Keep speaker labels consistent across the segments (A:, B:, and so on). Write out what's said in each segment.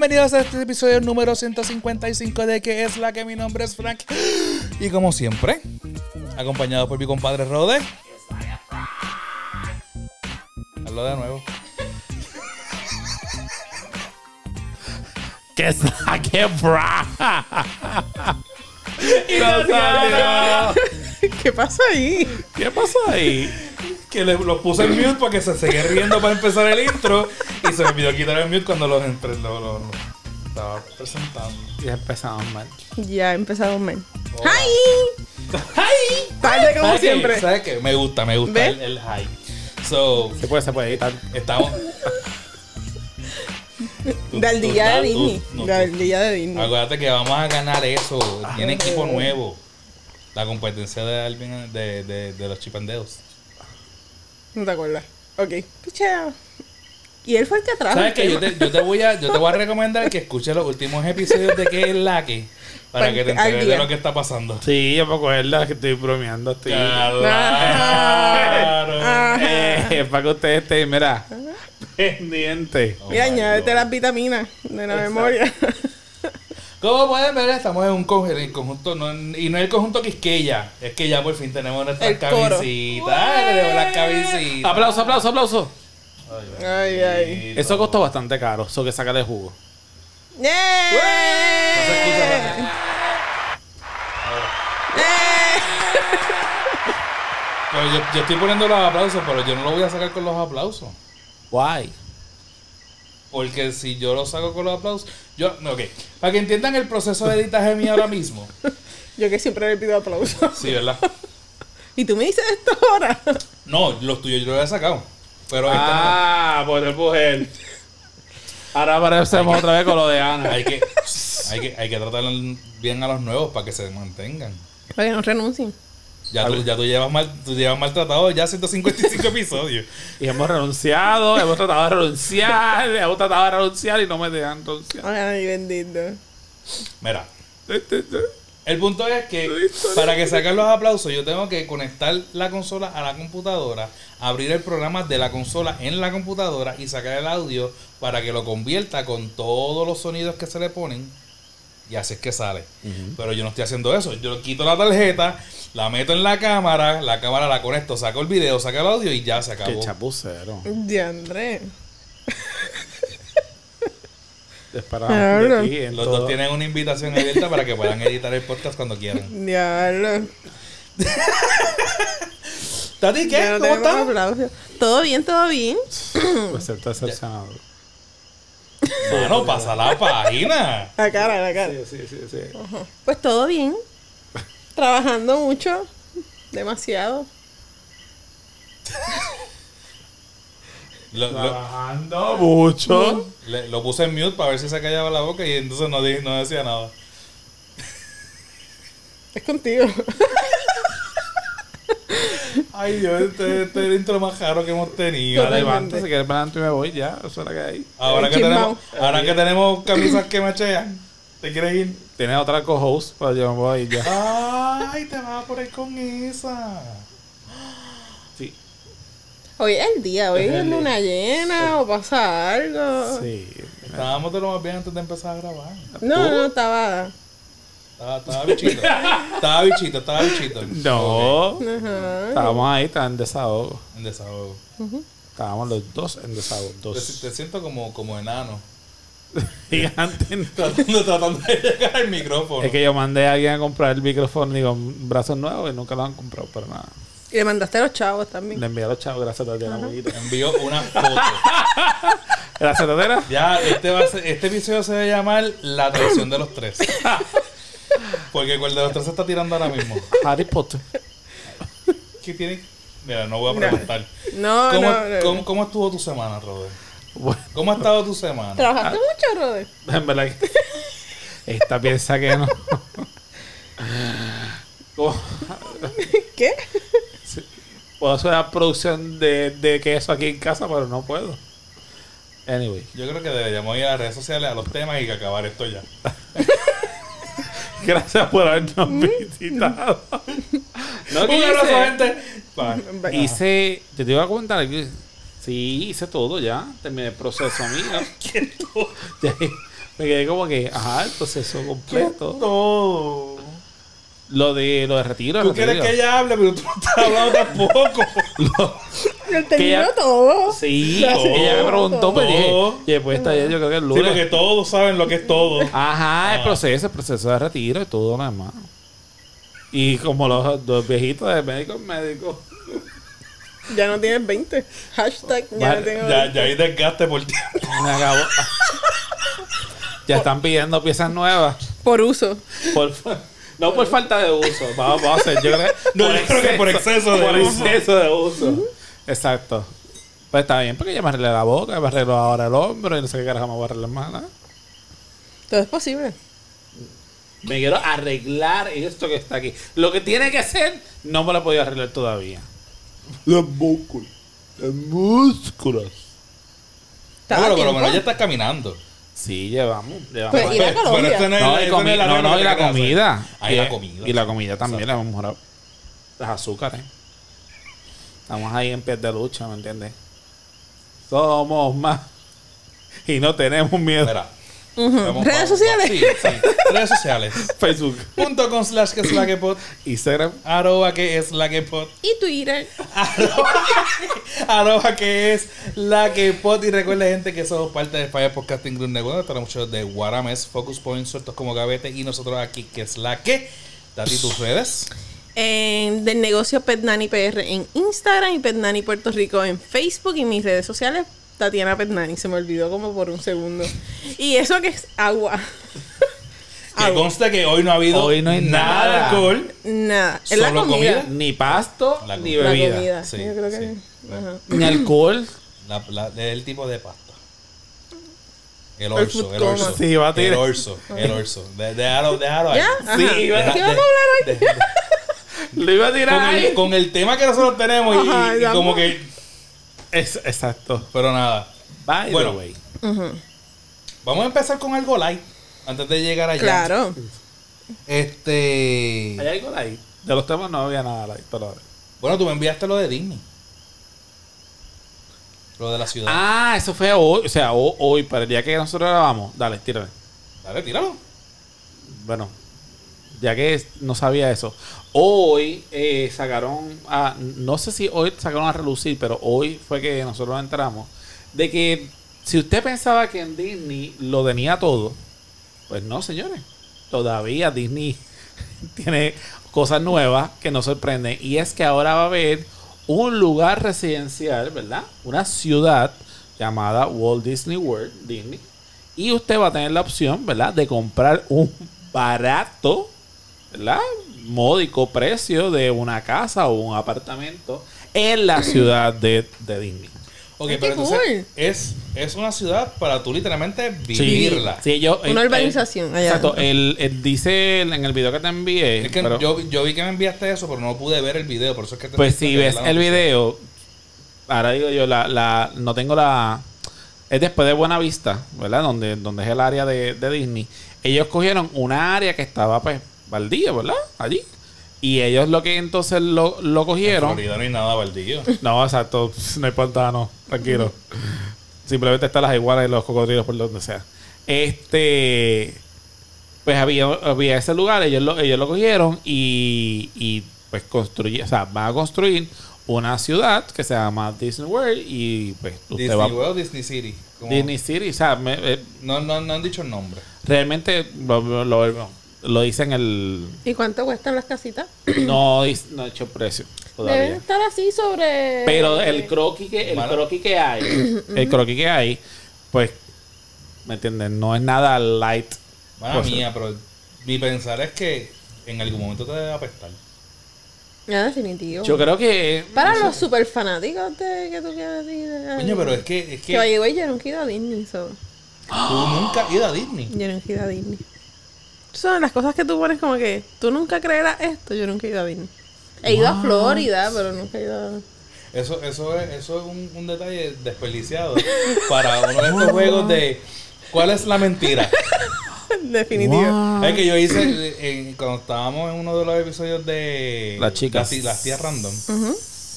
A: bienvenidos a este episodio número 155 de que es la que mi nombre es Frank. Y como siempre, acompañado por mi compadre Rode. Hazlo de nuevo.
B: Que saque bra. y no salió.
C: ¿Qué pasa ahí?
B: ¿Qué pasó ahí?
A: Que le, lo puse en mute para que se siga riendo para empezar el intro. Y se me olvidó quitar el mute cuando los lo, lo- lo estaba presentando.
B: Ya empezamos mal.
C: Ya empezamos mal.
A: Hola.
C: ¡Hi!
A: ¡Hi!
C: Tarde como siempre.
A: ¿Sabes qué? Me gusta, me gusta el, el high. So,
B: Se puede, se puede editar.
A: estamos.
C: Del día de Disney.
A: no,
C: Del día de Disney.
A: Acuérdate que vamos a ganar eso. Tiene equipo nuevo. La competencia de Alvin de, de, de los chipandeos.
C: No te acuerdas. Ok. Pichea. Y él fue el que trajo.
A: ¿Sabes qué? Yo te, yo, te voy a, yo te voy a recomendar que escuches los últimos episodios de que es la que. Para
C: Para
A: que te enteres de lo que está pasando.
B: Sí, yo puedo cogerla que estoy bromeando. Estoy...
A: Claro.
C: Ajá.
B: Eh, para que ustedes estén, mira, pendiente.
A: Oh
C: Mira, añádete las vitaminas de la
B: Exacto.
C: memoria.
A: Como pueden ver, estamos en un con- en el conjunto, no, en- y no el conjunto Quisqueya, es que ya por fin tenemos nuestras
C: El
A: cabecitas, tenemos las cabecitas.
B: Aplauso, aplauso, aplauso.
C: Ay, ay.
B: Eso costó bastante caro, eso que saca de jugo.
A: No se escucha
C: ¡Yeah!
A: nada. Pero yo, yo estoy poniendo los aplausos, pero yo no lo voy a sacar con los aplausos.
B: Guay.
A: Porque si yo lo saco con los aplausos, yo, no, ok, para que entiendan el proceso de editaje mío ahora mismo.
C: Yo que siempre le pido aplausos.
A: Sí, ¿verdad?
C: Y tú me dices esto ahora.
A: No, los tuyos yo los he sacado. Pero este
B: Ah, por el mujer. Ahora aparecemos otra vez con lo de. Ana.
A: Hay que, hay que, hay que tratar bien a los nuevos para que se mantengan.
C: Para que no renuncien.
A: Ya tú, ya tú llevas mal, tú llevas maltratado ya 155 episodios.
B: Y hemos renunciado, hemos tratado de renunciar, hemos tratado de renunciar y no me dejan renunciar.
C: Ay, bendito.
A: Mira, el punto es que para que saquen los aplausos, yo tengo que conectar la consola a la computadora, abrir el programa de la consola en la computadora y sacar el audio para que lo convierta con todos los sonidos que se le ponen. Y así es que sale. Pero yo no estoy haciendo eso. Yo quito la tarjeta, la meto en la cámara, la cámara la conecto, saco el video, saco el audio y ya se
B: Qué
A: acabó.
B: chapucero.
C: Diandre.
B: Esperamos
C: Claro.
B: de en
A: Los
B: todo.
A: dos tienen una invitación abierta para que puedan editar el podcast cuando quieran.
C: Diablo.
A: Tati, ¿qué?
C: No
A: ¿Cómo estás?
C: Todo bien, todo bien.
B: Pues ser decepcionado.
A: Mano, pasa la página.
C: La cara, la cara.
B: Sí, sí, sí, sí.
C: Pues todo bien. Trabajando mucho. Demasiado.
A: Lo, lo-
B: Trabajando mucho.
A: le- lo puse en mute para ver si se callaba la boca y entonces no, di- no decía nada.
C: Es contigo.
A: Ay, Dios, este, este es el intro más raro que hemos tenido.
C: Totalmente.
B: levanta, si quieres para adelante y me voy ya. Eso es lo que hay.
A: Ahora que, tenemos, ahora que tenemos camisas que machean, ¿te quieres ir?
B: Tienes otra co-host, pero yo me voy a ir ya.
A: Ay, te vas a poner con esa.
B: Sí.
C: Hoy es el día, hoy
B: Es
C: es luna llena o pasa algo.
B: Sí.
A: Estábamos de lo más bien antes de empezar a grabar.
C: No, no, estaba.
A: Estaba, estaba bichito. Estaba bichito, estaba bichito.
B: No.
C: Ajá.
B: Estábamos ahí, está en desahogo.
A: En desahogo.
B: Estábamos los dos en desahogo.
A: Te,
B: Dos.
A: te siento como, como enano.
B: Gigantes.
A: Tratando, tratando de llegar al micrófono.
B: Es que yo mandé a alguien a comprar el micrófono y con brazos nuevos y nunca lo han comprado, pero nada.
C: Y le mandaste a los chavos también.
B: Le envié a los chavos, gracias a Tatiana Mollito.
A: Envió una foto.
B: Gracias, Tatera.
A: Ya, este, va a ser- este episodio se va a llamar La traición de los tres. Porque el de los tres se está tirando ahora mismo.
B: Harry Potter.
A: ¿Qué tiene? Mira, no voy a preguntar.
C: No,
A: ¿Cómo,
C: no, no.
A: cómo- cómo estuvo tu semana?
B: Bueno,
A: ¿Cómo ha estado tu semana?
C: ¿Trabajaste mucho, Robert?
B: en verdad que esta piensa que no. ¿Cómo?
C: ¿Qué?
B: Puedo hacer la producción de, de queso aquí en casa, pero no puedo. Anyway.
A: Yo creo que deberíamos ir a las redes sociales, a los temas y que acabar esto ya.
B: Gracias por habernos visitado. No, ¿qué
A: Un abrazo,
B: hice?
A: gente.
B: Hice, te te iba a comentar que sí, hice todo ya. Terminé el proceso mío.
A: ¿Qué?
B: Ya, Me quedé como que, ajá, el proceso completo.
A: Todo.
B: Lo de, lo de retiro.
A: Tú
B: retiro.
A: quieres que ella hable, pero tú no estás hablando tampoco.
C: Terminó
B: ya-
C: todo.
B: Sí,
C: Todo.
B: ella me preguntó, pues dije, oye, pues está yo creo que el
A: Sí,
B: lunes.
A: porque todos saben lo que es todo.
B: Ajá, el
A: Ah.
B: proceso, el proceso de retiro y todo lo demás. Y como los dos viejitos de médico en médico.
C: Ya no tienes 20. Hashtag ya
B: Vale,
C: no tengo
A: Ya,
C: 20.
A: ya hay desgaste por ti.
B: Me acabó. ya están pidiendo piezas nuevas.
C: Por uso.
B: Por, no por falta de uso. Vamos, vamos a hacer. Yo creo que,
A: No, yo creo que por exceso de
B: por
A: uso.
B: exceso de uso. Exacto. Pues está bien, porque ya me arreglé la boca, me arreglo ahora el hombro y no sé qué carajo me voy a arreglar más. nada.
C: Todo es posible.
B: Me quiero arreglar esto que está aquí. Lo que tiene que ser, no me lo he podido arreglar todavía. Los músculos. Los músculos.
C: Estaba
A: Bueno,
C: a
A: por lo menos ya estás caminando.
B: Sí, llevamos. llevamos
C: Pues,
A: Pero no es-
B: no, y,
A: no es la
B: no, no,
A: que
B: y la comida.
A: Ah, y
B: Y-
A: la comida.
B: Y la comida también la hemos mejorado. Las azúcares. Estamos ahí en pie de lucha, ¿me entiendes? Somos más. Y no tenemos miedo.
A: Espera.
C: Redes sociales.
A: Sí, sí. Redes sociales.
B: Facebook,
A: Punto con slash que es la que pod.
B: Instagram.
A: Arroba que es la que pod.
C: Y Twitter.
A: Arroba que es la que pod. Y recuerda, gente, que somos parte de Fire Podcasting Group Network. Tenemos muchos de Guarames, Focus Point, sueltos como gavete. Y nosotros aquí, que es la que. Dati tus redes.
C: En, del negocio Pet Nanny PR en Instagram y Pet Nanny Puerto Rico en Facebook y mis redes sociales Tatiana Pet Nanny. Se me olvidó como por un segundo. Y eso que es agua.
A: Que
C: Agua.
A: conste que hoy no ha habido
B: Hoy no hay
A: nada de alcohol.
C: Nada. Es la comida.
A: comida.
B: Ni pasto,
A: La
B: ni
A: comida.
C: La
B: bebida.
C: comida.
A: Sí,
C: Yo creo que.
A: sí.
C: Ajá.
B: Ni alcohol.
A: La, la- del tipo de pasta. El
C: El
A: orso,
C: food
A: el orso.
B: Sí, va a
A: El
B: tirar.
A: orso, el orso. De- Déjalo, déjalo ahí.
C: ¿Ya?
B: Sí,
C: ¿Qué vamos a hablar hoy?
B: Lo iba a tirar
A: con,
B: ahí.
A: el, con el tema que nosotros tenemos y-
C: Ajá,
A: y, y
C: ya
A: como que...
B: Es- exacto.
A: Pero nada.
B: By
A: Bueno.
B: the way.
A: Vamos a empezar con algo light. Antes de llegar allá.
C: Claro.
A: Este...
B: ¿Hay algo ahí? De los temas no había nada ahí. Pero...
A: Bueno, tú me enviaste lo de Disney. Lo de la ciudad.
B: Ah, eso fue hoy. O sea, ho- hoy, para el día que nosotros grabamos. Dale, tírale.
A: Dale, tíralo.
B: Bueno, ya que no sabía eso. Hoy eh, sacaron, no sé si hoy sacaron a relucir, pero hoy fue que nosotros entramos, de que si usted pensaba que en Disney lo tenía todo, pues no, señores. Todavía Disney tiene cosas nuevas que nos sorprenden. Y es que ahora va a haber un lugar residencial, ¿verdad? Una ciudad llamada Walt Disney World, Disney. Y usted va a tener la opción, ¿verdad? De comprar un barato, ¿verdad? Módico precio de una casa o un apartamento en la ciudad de, de Disney.
A: Ok, pero
C: qué
A: entonces
C: cool.
A: es, es una ciudad para tú literalmente vivirla.
B: sí, yo,
C: Una urbanización allá.
B: Exacto. Él, él dice en el video que te envié.
A: Es que
B: pero-
A: yo, yo vi que me enviaste eso, pero no pude ver el video, por eso es que te
B: Pues si ves el video, ahora digo yo, la, la, no tengo la... Es después de Buena Vista, ¿verdad? Donde, donde es el área de, de Disney. Ellos cogieron una área que estaba pues baldía, ¿verdad? Allí. Y ellos lo que entonces lo, lo
A: En
B: cogieron...
A: Florida no hay nada baldío.
B: No, exacto. No hay pantano. Tranquilo. Simplemente están las iguanas y los cocodrilos por donde sea. Este. Pues había, había ese lugar, ellos lo, ellos lo cogieron y, y pues construyeron, o sea, van a construir una ciudad que se llama Disney World y pues usted
A: Disney
B: va
A: World, Disney City. Como-
B: Disney City, o sea, me- eh,
A: No, no, no han dicho el nombre.
B: realmente lo, lo, lo dice en el...
C: ¿Y cuánto cuestan las casitas?
B: No, no he hecho precio
C: Deben estar así sobre.
B: Pero el croquis que, el croquis que hay, el croquis que hay, pues, ¿me entiendes? No es nada light.
A: Mala
B: Cosa.
A: mía, pero mi pensar es que en algún momento te debe apestar.
C: Ya, definitivo.
B: Yo creo que...
C: Para los super fanáticos de que tú quieres decir. de-
A: Coño, pero es que, es
C: Que yo nunca he ido a Disney. So.
A: tú nunca has ido a Disney.
C: Yo nunca he ido a Disney. Son las cosas que tú pones como que tú nunca creerás esto. Yo nunca he ido a Disney. He ido a Florida, pero nunca he ido a.
A: Eso, eso es, eso es un, un detalle desperdiciado para uno de estos juegos de ¿cuál es la mentira?
C: Definitivo.
B: Wow.
A: Es que yo hice eh, cuando estábamos en uno de los episodios de
B: Las chicas.
A: las, las tías random.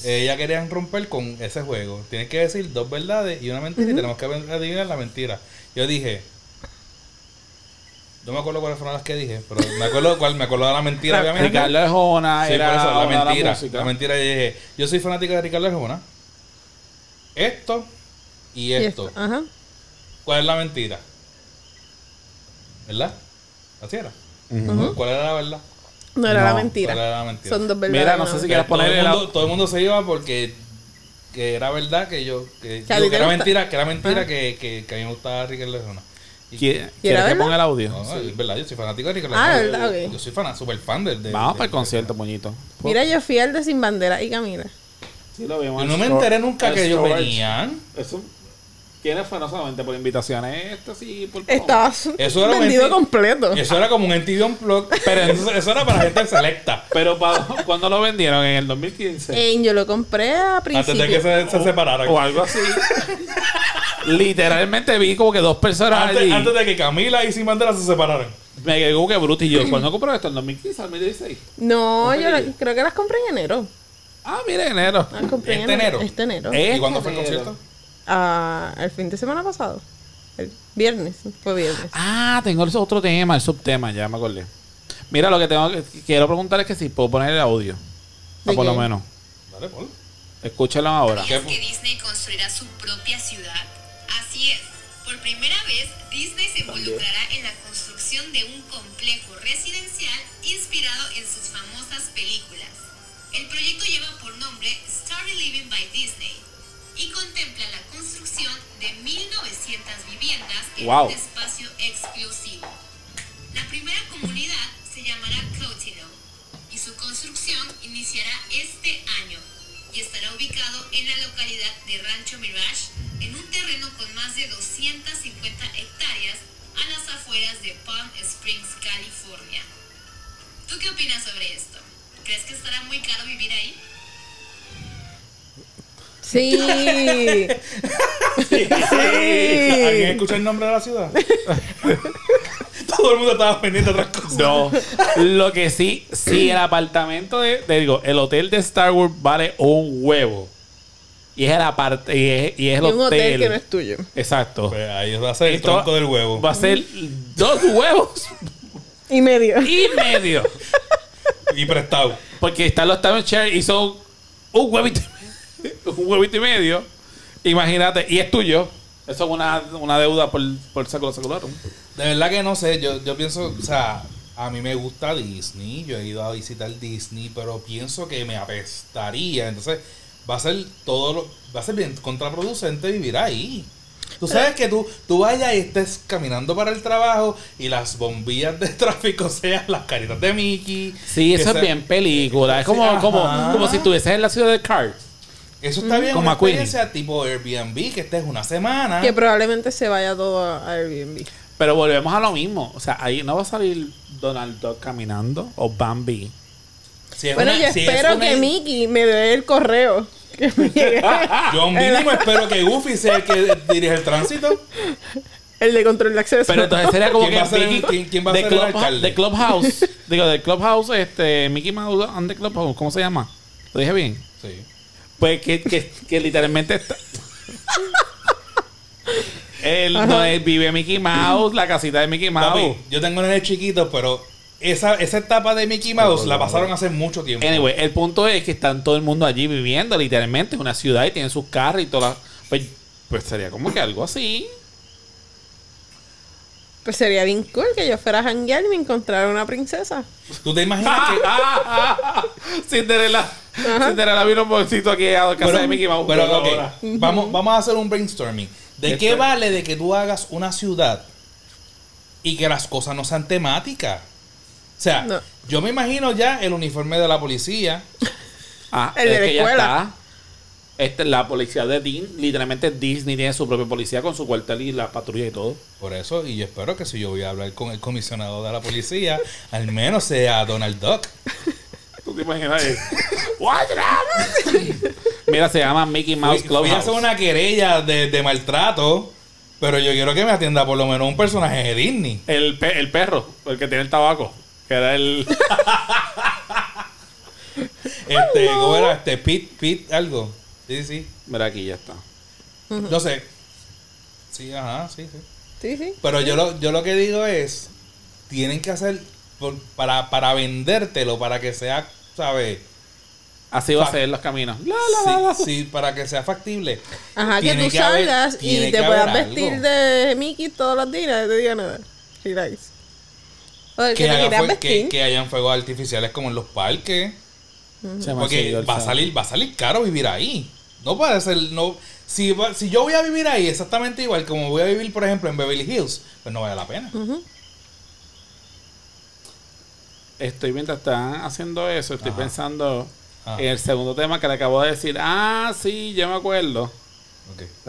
A: Ella querían romper con ese juego. Tienes que decir dos verdades y una mentira y tenemos que adivinar la mentira. Yo dije, No me acuerdo cuáles fueron las que dije, pero me acuerdo cuál, me acuerdo de la mentira, obviamente.
B: Ricardo Arjona
A: Sí,
B: era
A: eso, la mentira. La mentira, yo dije, yo soy fanático de Ricardo Arjona. Esto y
C: Y
A: esto.
C: Ajá.
A: ¿Cuál es la mentira? ¿Verdad? Así era. ¿Cuál era la verdad?
C: No era
B: No,
C: la mentira.
A: ¿Cuál era la mentira?
C: Son dos verdades.
B: Mira, no
C: una
B: sé si
C: mentira.
B: quieres
A: todo,
B: poner
A: el mundo, todo el mundo se iba porque que era verdad que yo que,
C: Que
A: digo, era
C: gusta.
A: mentira que era mentira que, que, que a mí me gustaba Ricardo Arjona Y-
B: ¿Qui- ¿Quieres que ponga el audio?
A: no, no, es verdad yo soy fanático de Ricardo
C: Ah,
A: Arjona.
C: verdad,
A: yo,
C: ok.
A: yo soy fan super fan del de,
B: Vamos
A: de-
B: para el
A: de-
B: concierto, moñito.
C: Mira, yo fui al de Sin Bandera y Camila.
B: Sí, lo vimos.
A: yo no me enteré nunca
B: el
A: que ellos venían
B: Eso. ¿Quiénes fue? No solamente por invitaciones, esto sí, por
C: Estaba
A: Eso era
C: vendido completo.
A: eso era como un NTV Unplugged pero eso, eso era para gente selecta
B: Pero ¿cuándo lo vendieron? ¿En el 2015?
C: Eh, yo lo compré a
A: antes
C: principios.
A: de que se, se separaran
B: o algo así. Literalmente vi como que dos personas
A: antes,
B: allí.
A: antes de que Camila y Sin Bandera se separaran
B: Me quedé como que bruto y yo. ¿Cuándo compré esto? ¿En 2015 al 2016?
C: No,
B: ¿Un
C: yo la- creo que las compré en enero.
B: Ah, mira, enero.
C: Las compré en
A: ¿Este enero?
C: Este enero.
B: Eh,
A: ¿y cuándo fue el
B: enero.
A: concierto?
C: Ah, el fin de semana pasado. El viernes. Fue viernes.
B: Ah, tengo el otro tema, el subtema, ya me acordé. Mira, lo que tengo que quiero preguntar es que si puedo poner el audio. O
C: ¿De
B: por lo
C: qué?
B: menos.
A: dale Paul
B: Escúchalo ahora.
A: ¿Qué?
D: ¿Sabías que Disney construirá su propia ciudad? Así es. Por primera vez, Disney se involucrará en la construcción de un complejo residencial inspirado en sus famosas películas. El proyecto lleva por nombre Starry Living by Disney y contempla la construcción de 1.900 viviendas en
B: Wow.
D: un espacio exclusivo. La primera comunidad se llamará Cotino y su construcción iniciará este año y estará ubicado en la localidad de Rancho Mirage en con más de 250 hectáreas a las afueras de Palm Springs, California. ¿Tú qué opinas sobre esto? ¿Crees que estará muy caro vivir ahí?
C: Sí.
A: ¿Alguien escucha el nombre de la ciudad? Todo el mundo estaba pendiente de otras cosas.
B: No. Lo que sí, sí, el apartamento de, te digo, el hotel de Star Wars vale un huevo. Y es el aparte, y es, y es el
C: Y un hotel
B: hotel.
C: que no es tuyo.
B: Exacto.
A: Pues ahí va a ser el
B: Esto
A: tronco del huevo.
B: Va a ser dos huevos
C: Y medio.
B: y medio.
A: Y prestado.
B: Porque están los Time Share y son un huevito y medio. Un huevito y medio. Imagínate. Y es tuyo. Eso es una, una deuda por, por saco secular.
A: De verdad que no sé, yo, yo pienso, o sea, a mí me gusta Disney, yo he ido a visitar Disney, pero pienso que me apestaría, entonces va a ser todo lo, va a ser bien contraproducente vivir ahí. Tú sabes que tú, tú vayas y estés caminando para el trabajo y las bombillas de tráfico sean las caritas de Mickey.
B: Sí, eso es
A: sea-
B: bien película. Es como, como, como si estuvieses en la ciudad de Cars.
A: Eso está bien,
B: Como
A: una experiencia tipo Airbnb, que estés una semana.
C: Que probablemente se vaya todo a Airbnb.
B: Pero volvemos a lo mismo. O sea, ahí no va a salir Donald Duck caminando o Bambi.
A: Si es
C: Bueno,
A: una-
C: yo
A: si es
C: espero
A: una-
C: que Mickey me dé el correo. Que me.
A: Yo mínimo espero que Goofy sea el que dirige el tránsito.
C: el de control de acceso.
B: Pero entonces sería como
A: ¿Quién
B: que
A: va a ser
B: Mickey
A: quién- quién va a
B: de,
A: ser el
B: Clubha-
A: alcalde?
B: de Clubhouse. digo, de Clubhouse, este, Mickey Mouse and the Clubhouse. ¿Cómo se llama? ¿Lo dije bien?
A: Sí.
B: Pues que, que, que literalmente está. El, donde vive Mickey Mouse, la casita de Mickey Mouse.
A: Papi, yo tengo nenes chiquitos, pero esa, esa etapa de Mickey Mouse la pasaron hace mucho tiempo.
B: Anyway, el punto es que están todo el mundo allí viviendo, literalmente, es una ciudad y tienen sus carros y todas. Pues, pues sería como que algo así.
C: Pues sería bien cool que yo fuera a janguear y me encontrara una princesa.
A: ¿Tú te imaginas que.?
B: Cinderella. Cinderella vino un poquito aquí a casa de Mickey Mouse.
A: pero,
B: Pero
A: ok,
B: ahora.
A: vamos, vamos a hacer un brainstorming. ¿De qué
B: Este-
A: vale de que tú hagas una ciudad y que las cosas no sean temáticas? O sea,
C: No.
A: yo me imagino ya el uniforme de la policía.
B: Ah,
C: El de
B: es
C: la
B: que ya
C: escuela.
B: está. Este, la policía de Disney, literalmente Disney tiene su propia policía con su cuartel y la patrulla y todo.
A: Por eso, y yo espero que si yo voy a hablar con el comisionado de la policía, al menos sea Donald Duck.
B: ¿Tú te imaginas eso? Wrong? Mira, se llama Mickey Mouse
A: Voy, voy a hacer una querella de, de maltrato, pero yo quiero que me atienda por lo menos un personaje de Disney.
B: El, pe- el perro, el que tiene el tabaco. Que era el.
A: Este, ¿cómo era? Este, Pete, Pete, algo. Sí, sí.
B: Mira, aquí ya está.
A: No sé. Sí, ajá, sí, sí.
C: Sí, sí.
A: Pero yo lo, yo lo que digo es tienen que hacer por- para, para vendértelo, para que sea, ¿sabes?
B: Así va a ser los caminos. La, la, la, la.
A: Sí, sí, para que sea factible.
C: Ajá, que
A: Tiene
C: tú
A: haber-
C: salgas
A: tiene
C: y te puedas
A: haber
C: vestir
A: algo.
C: de Mickey todos los días y nadie te diga nada. Relax. Que,
A: fue- hayan fuegos artificiales como en los parques. Porque va a
B: sa-
A: salir, va a salir caro vivir ahí. No puede ser, no. Si, si yo voy a vivir ahí exactamente igual como voy a vivir, por ejemplo, en Beverly Hills, pues no vale la pena.
B: Estoy mientras están haciendo eso, estoy
A: Ajá.
B: pensando
A: Ajá.
B: en el segundo tema que le acabo de decir. Ah, sí, yo me acuerdo.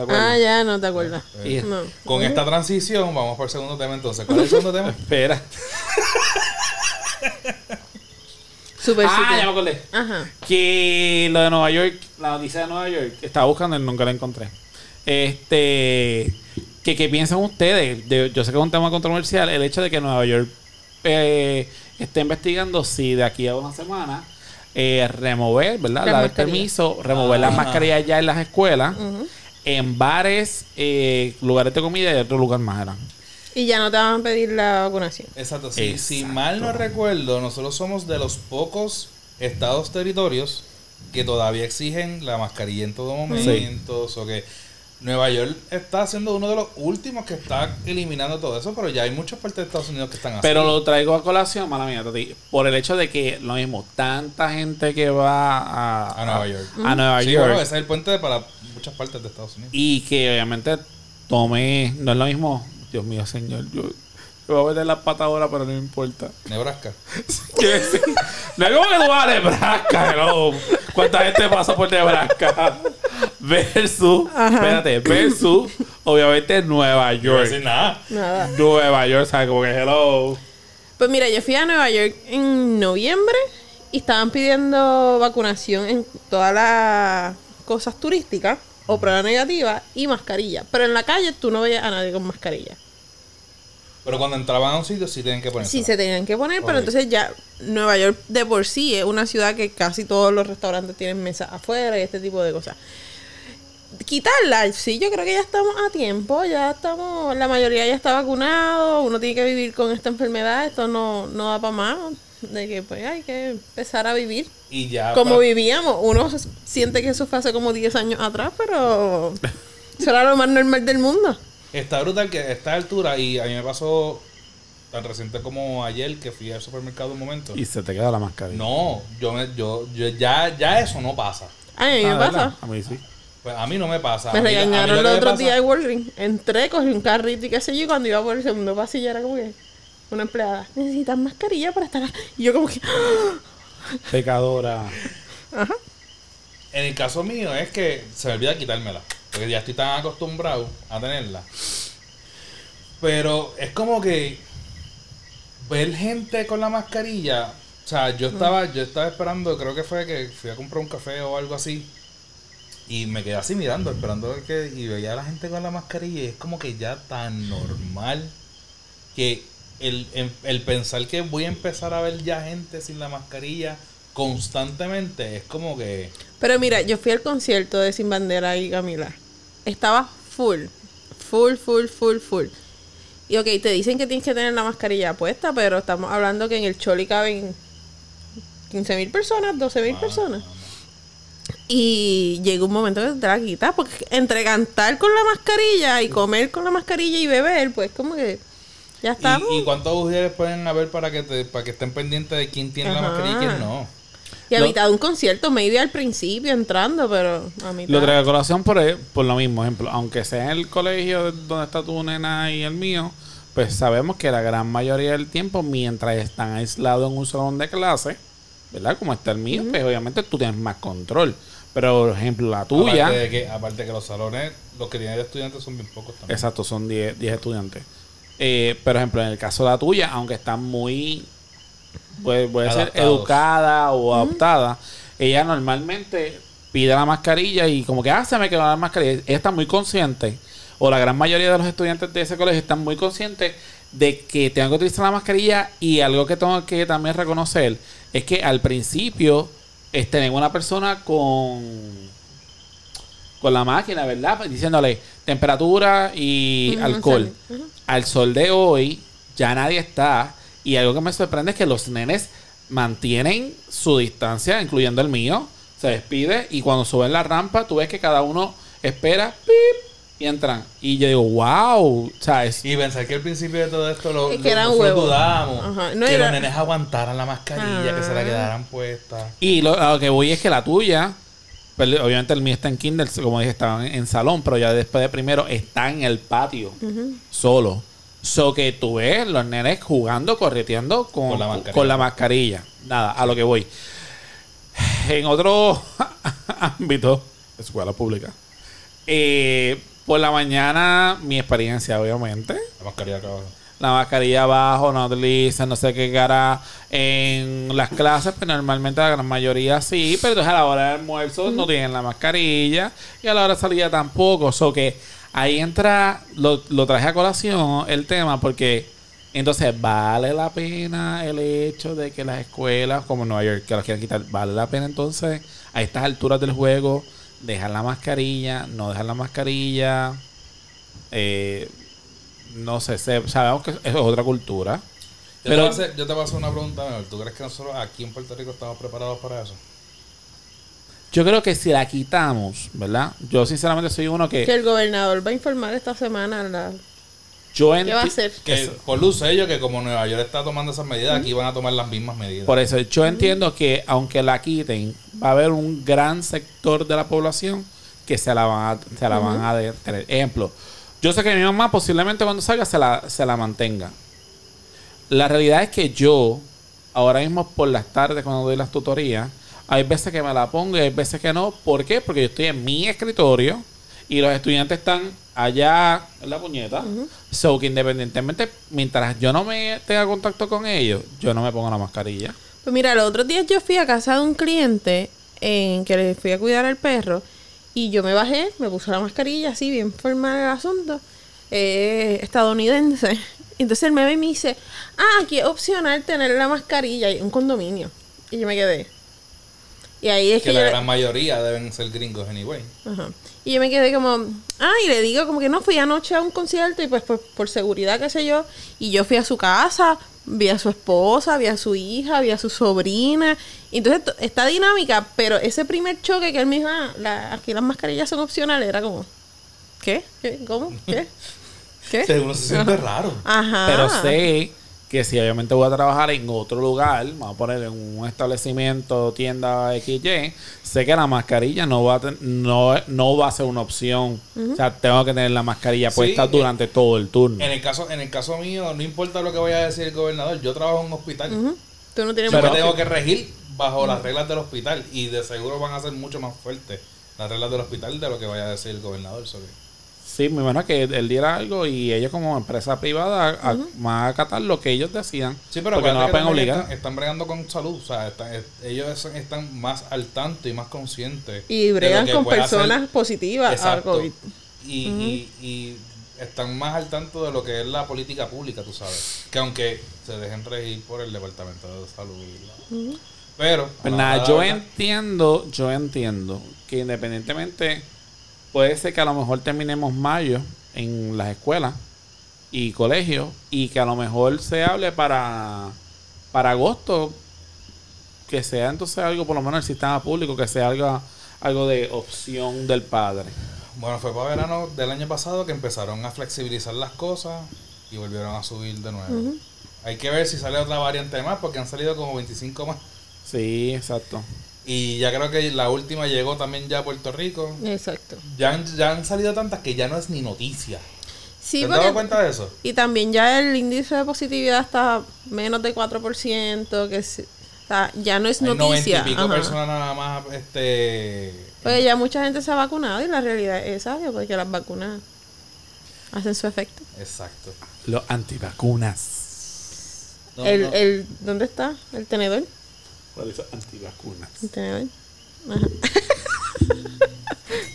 C: Ah, ya, no te acuerdas. No.
A: Con esta transición, vamos por el segundo tema entonces. ¿Cuál es el segundo tema?
B: Espera.
C: Super
B: ah,
C: super.
B: ya me acordé.
C: Ajá.
B: Que lo de Nueva York, la noticia de Nueva York, estaba buscando y nunca la encontré. Este, que, que piensan ustedes, De- yo sé que es un tema controversial, el hecho de que Nueva York eh, esté investigando si de aquí a una semana eh, remover, ¿verdad? Dar
C: mascarillas.
B: permiso, remover las
A: Ah.
B: mascarillas ya en las escuelas,
C: Ujú.
B: En bares, eh, lugares de comida y otro lugar más eran.
C: Y ya no te van a pedir la vacunación.
A: Exacto. Si, si mal no recuerdo, nosotros somos de los pocos estados territorios que todavía exigen la mascarilla en todo momento. O que Nueva York está siendo uno de los últimos que está eliminando todo eso, pero ya hay muchas partes de Estados Unidos que están así.
B: Pero lo traigo a colación, mala mía, Tati, por el hecho de que lo mismo, tanta gente que va a,
A: A Nueva York.
B: A Nueva
A: Sí,
B: York.
A: bueno, ese es el puente para muchas partes de Estados Unidos.
B: Y que obviamente tomé, no es lo mismo, Dios mío, señor, yo, yo voy a meter las patas ahora, pero no me importa.
A: Nebraska.
B: No es como que tú vas a Nebraska, hello. ¿Cuánta gente pasa por Nebraska? Versus, espérate, versus, obviamente, Nueva
A: no
B: York.
A: Nada.
B: Nueva York, ¿sabes? Como que hello.
C: Pues mira, yo fui a Nueva York en noviembre y estaban pidiendo vacunación en todas las cosas turísticas o prueba negativa y mascarilla. Pero en la calle tú no veías a nadie con mascarilla.
A: Pero cuando entraban a un sitio sí tienen que ponerse.
C: Sí, se tenían que poner, pero entonces ya Nueva York de por sí es una ciudad que casi todos los restaurantes tienen mesas afuera y este tipo de cosas. Quitarla, sí, yo creo que ya estamos a tiempo, ya estamos, la mayoría ya está vacunado, uno tiene que vivir con esta enfermedad, esto no, no da para más, de que pues hay que empezar a vivir
A: Y ya.
C: como
A: para-
C: vivíamos. Uno siente que eso fue hace como 10 años atrás, pero eso era lo más normal del mundo.
A: Está brutal que a esta altura, y a mí me pasó tan reciente como ayer que fui al supermercado un momento.
B: Y se te queda la mascarilla.
A: No, yo, me, yo, yo ya, ya eso no pasa.
C: A mí me
B: Ah,
C: pasa.
B: A mí sí.
A: Pues a mí no me pasa.
C: Me
A: A mí- a mí
C: regañaron los otros días de Walgreens. Entré, cogí un carrito y qué sé yo. y Cuando iba por el segundo pasillo era como que una empleada. Necesitan mascarilla para estar. Y yo como que.
B: Pecadora.
C: Ajá.
A: En el caso mío es que se me olvida quitármela. Porque ya estoy tan acostumbrado a tenerla. Pero es como que ver gente con la mascarilla. O sea, yo estaba, yo estaba esperando, creo que fue que fui a comprar un café o algo así. Y me quedé así mirando, esperando que. Y veía a la gente con la mascarilla. Y es como que ya tan normal que el, el, el pensar que voy a empezar a ver ya gente sin la mascarilla constantemente es como que.
C: Pero mira, yo fui al concierto de Sin Bandera y Camila. Estaba full. Full, full, full, full. Y ok, te dicen que tienes que tener la mascarilla puesta, pero estamos hablando que en el Choli caben 15 mil personas, 12 mil personas. Y llegó un momento que te la quitas, porque entre cantar con la mascarilla y comer con la mascarilla y beber, pues como que ya estamos.
A: ¿Y, y cuántos mujeres pueden haber para que te, para que estén pendientes de quién tiene la mascarilla y quién no?
C: Y a
B: Lo-
C: mitad de un concierto, maybe al principio entrando, pero a mitad.
B: Lo traigo a colación por, e- por lo mismo, ejemplo, aunque sea en el colegio donde está tu nena y el mío, pues sabemos que la gran mayoría del tiempo, mientras están aislados en un salón de clase, ¿verdad? Como está el mío, pues obviamente tú tienes más control. Pero, por ejemplo, la tuya,
A: Aparte de que, aparte que los salones, los que tienen de estudiantes son bien pocos también.
B: exacto, son 10 10 estudiantes. Eh, pero, por ejemplo, en el caso de la tuya, aunque está muy, puede, puede ser educada o adaptada, ella normalmente pide la mascarilla y como que, ah, se me quedó la mascarilla. Ella está muy consciente, o la gran mayoría de los estudiantes de ese colegio están muy conscientes de que tengo que utilizar la mascarilla y algo que tengo que también reconocer es que al principio es tener una persona con con la máquina, ¿verdad? Pues Diciéndole temperatura y alcohol. Al sol de hoy ya nadie está Y algo que me sorprende es que los nenes mantienen su distancia, incluyendo el mío. Se despide y cuando suben la rampa, tú ves que cada uno espera, pip, y entran. Y yo digo, wow, ¿sabes?
A: Y pensar que al principio de todo esto lo,
C: Es que
A: lo- nosotros.
C: Ajá. No
A: que
C: era-
A: los nenes aguantaran la mascarilla, que se la
C: Ah.
A: quedaran puesta.
B: Y lo, a lo que voy es que la tuya, pues, obviamente el mío está en Kindle, como dije, estaba en, en salón, pero ya después de primero está en el patio, solo. So que tú ves los nenes jugando, correteando con,
A: Con la mascarilla.
B: con la mascarilla. Nada, a lo que voy. En otro ámbito, escuela pública, eh, por la mañana, mi experiencia, obviamente,
A: La mascarilla acaba.
B: La mascarilla abajo, no utilizan, no sé qué cara en las clases, pues normalmente la gran mayoría sí, pero entonces a la hora del almuerzo no tienen la mascarilla y a la hora de salida tampoco. So que ahí entra, lo, lo traje a colación el tema porque entonces vale la pena el hecho de que las escuelas como Nueva York que las quieren quitar, vale la pena entonces a estas alturas del juego dejar la mascarilla, no dejar la mascarilla. Eh, no sé, se- sabemos que eso es otra cultura.
A: Yo,
B: Pero-
A: te voy a hacer, yo te voy a hacer una pregunta. ¿Tú crees que nosotros aquí en Puerto Rico estamos preparados para eso?
B: Yo creo que si la quitamos, ¿verdad? Yo sinceramente soy uno
C: Que
B: que
C: el gobernador va a informar esta semana. La...
B: yo
C: ¿Qué va a hacer?
A: Que por luz sello que como Nueva York está tomando esas medidas, aquí van a tomar las mismas medidas.
B: Por eso yo entiendo que aunque la quiten, va a haber un gran sector de la población que se la van a, se la van a tener. Ejemplo, yo sé que mi mamá posiblemente cuando salga se la, se la mantenga. La realidad es que yo, ahora mismo por las tardes cuando doy las tutorías, hay veces que me la pongo y hay veces que no. ¿Por qué? Porque yo estoy en mi escritorio y los estudiantes están allá en la puñeta. So que independientemente, mientras yo no me tenga contacto con ellos, yo no me pongo la mascarilla.
C: Pues mira, los otros días yo fui a casa de un cliente en que le fui a cuidar al perro y yo me bajé, me puse la mascarilla así, bien formal el asunto, eh, estadounidense. Entonces él me ve y me dice, ah, aquí es opcional tener la mascarilla en un condominio. Y yo me quedé. Y ahí es
A: que
C: que,
A: la
C: yo-
A: gran mayoría deben ser gringos anyway.
C: Ajá. Y yo me quedé como, ah, y le digo como que no, fui anoche a un concierto y pues por, por seguridad, qué sé yo, y yo fui a su casa, vi a su esposa, vi a su hija, vi a su sobrina, y entonces to- está dinámica, pero ese primer choque que él me dijo, ah, la- aquí las mascarillas son opcionales, era como, ¿qué? ¿Qué? ¿Cómo? ¿Qué? ¿Qué?
A: Sí, Uno se siente raro.
C: Ajá.
B: Pero sé que si obviamente voy a trabajar en otro lugar, vamos a poner en un establecimiento, tienda XY, sé que la mascarilla no va a, ten- no, no va a ser una opción. O sea, tengo que tener la mascarilla
A: Sí,
B: puesta
A: eh,
B: durante todo el turno.
A: En el caso en el caso mío, no importa lo que vaya a decir el gobernador, yo trabajo en un hospital.
C: Ujú. Tú no tienes
A: Yo me tengo que regir bajo las reglas del hospital y de seguro van a ser mucho más fuertes las reglas del hospital de lo que vaya a decir el gobernador. so que-
B: Sí, me imagino que él diera algo y ellos como empresa privada a- van a acatar lo que ellos decían.
A: Sí, pero
B: porque no la pueden obligar.
A: Están, están bregando con salud, o sea, están- es- ellos están más al tanto y más conscientes.
C: Y bregan con
A: hacer-
C: personas positivas
A: Exacto.
C: COVID.
A: Y, y, y están más al tanto de lo que es la política pública, tú sabes. Que aunque se dejen regir por el Departamento de Salud. y la- Pero,
B: Pues nada, yo entiendo, yo entiendo que independientemente puede ser que a lo mejor terminemos mayo en las escuelas y colegios y que a lo mejor se hable para, para agosto que sea entonces algo, por lo menos el sistema público, que sea algo, algo de opción del padre.
A: Bueno, fue para verano del año pasado que empezaron a flexibilizar las cosas y volvieron a subir de nuevo. Hay que ver si sale otra variante más porque han salido como 25 más.
B: Sí, exacto.
A: Y ya creo que la última llegó también ya a Puerto Rico.
C: Exacto.
A: Ya han, ya han salido tantas que ya no es ni noticia.
C: Sí,
A: ¿Te has dado cuenta de eso?
C: Y también ya el índice de positividad está menos de 4%, que es- o sea, ya no es
A: Hay 90
C: noticia.
A: y pico
C: Ajá.
A: personas nada más este
C: Pues ya mucha gente se ha vacunado y la realidad es esa, que porque las vacunas hacen su efecto.
A: exacto
B: Los antivacunas.
A: No,
C: el,
A: no.
C: el, ¿Dónde está? ¿El tenedor?
B: Por eso antivacunas.
C: Ajá.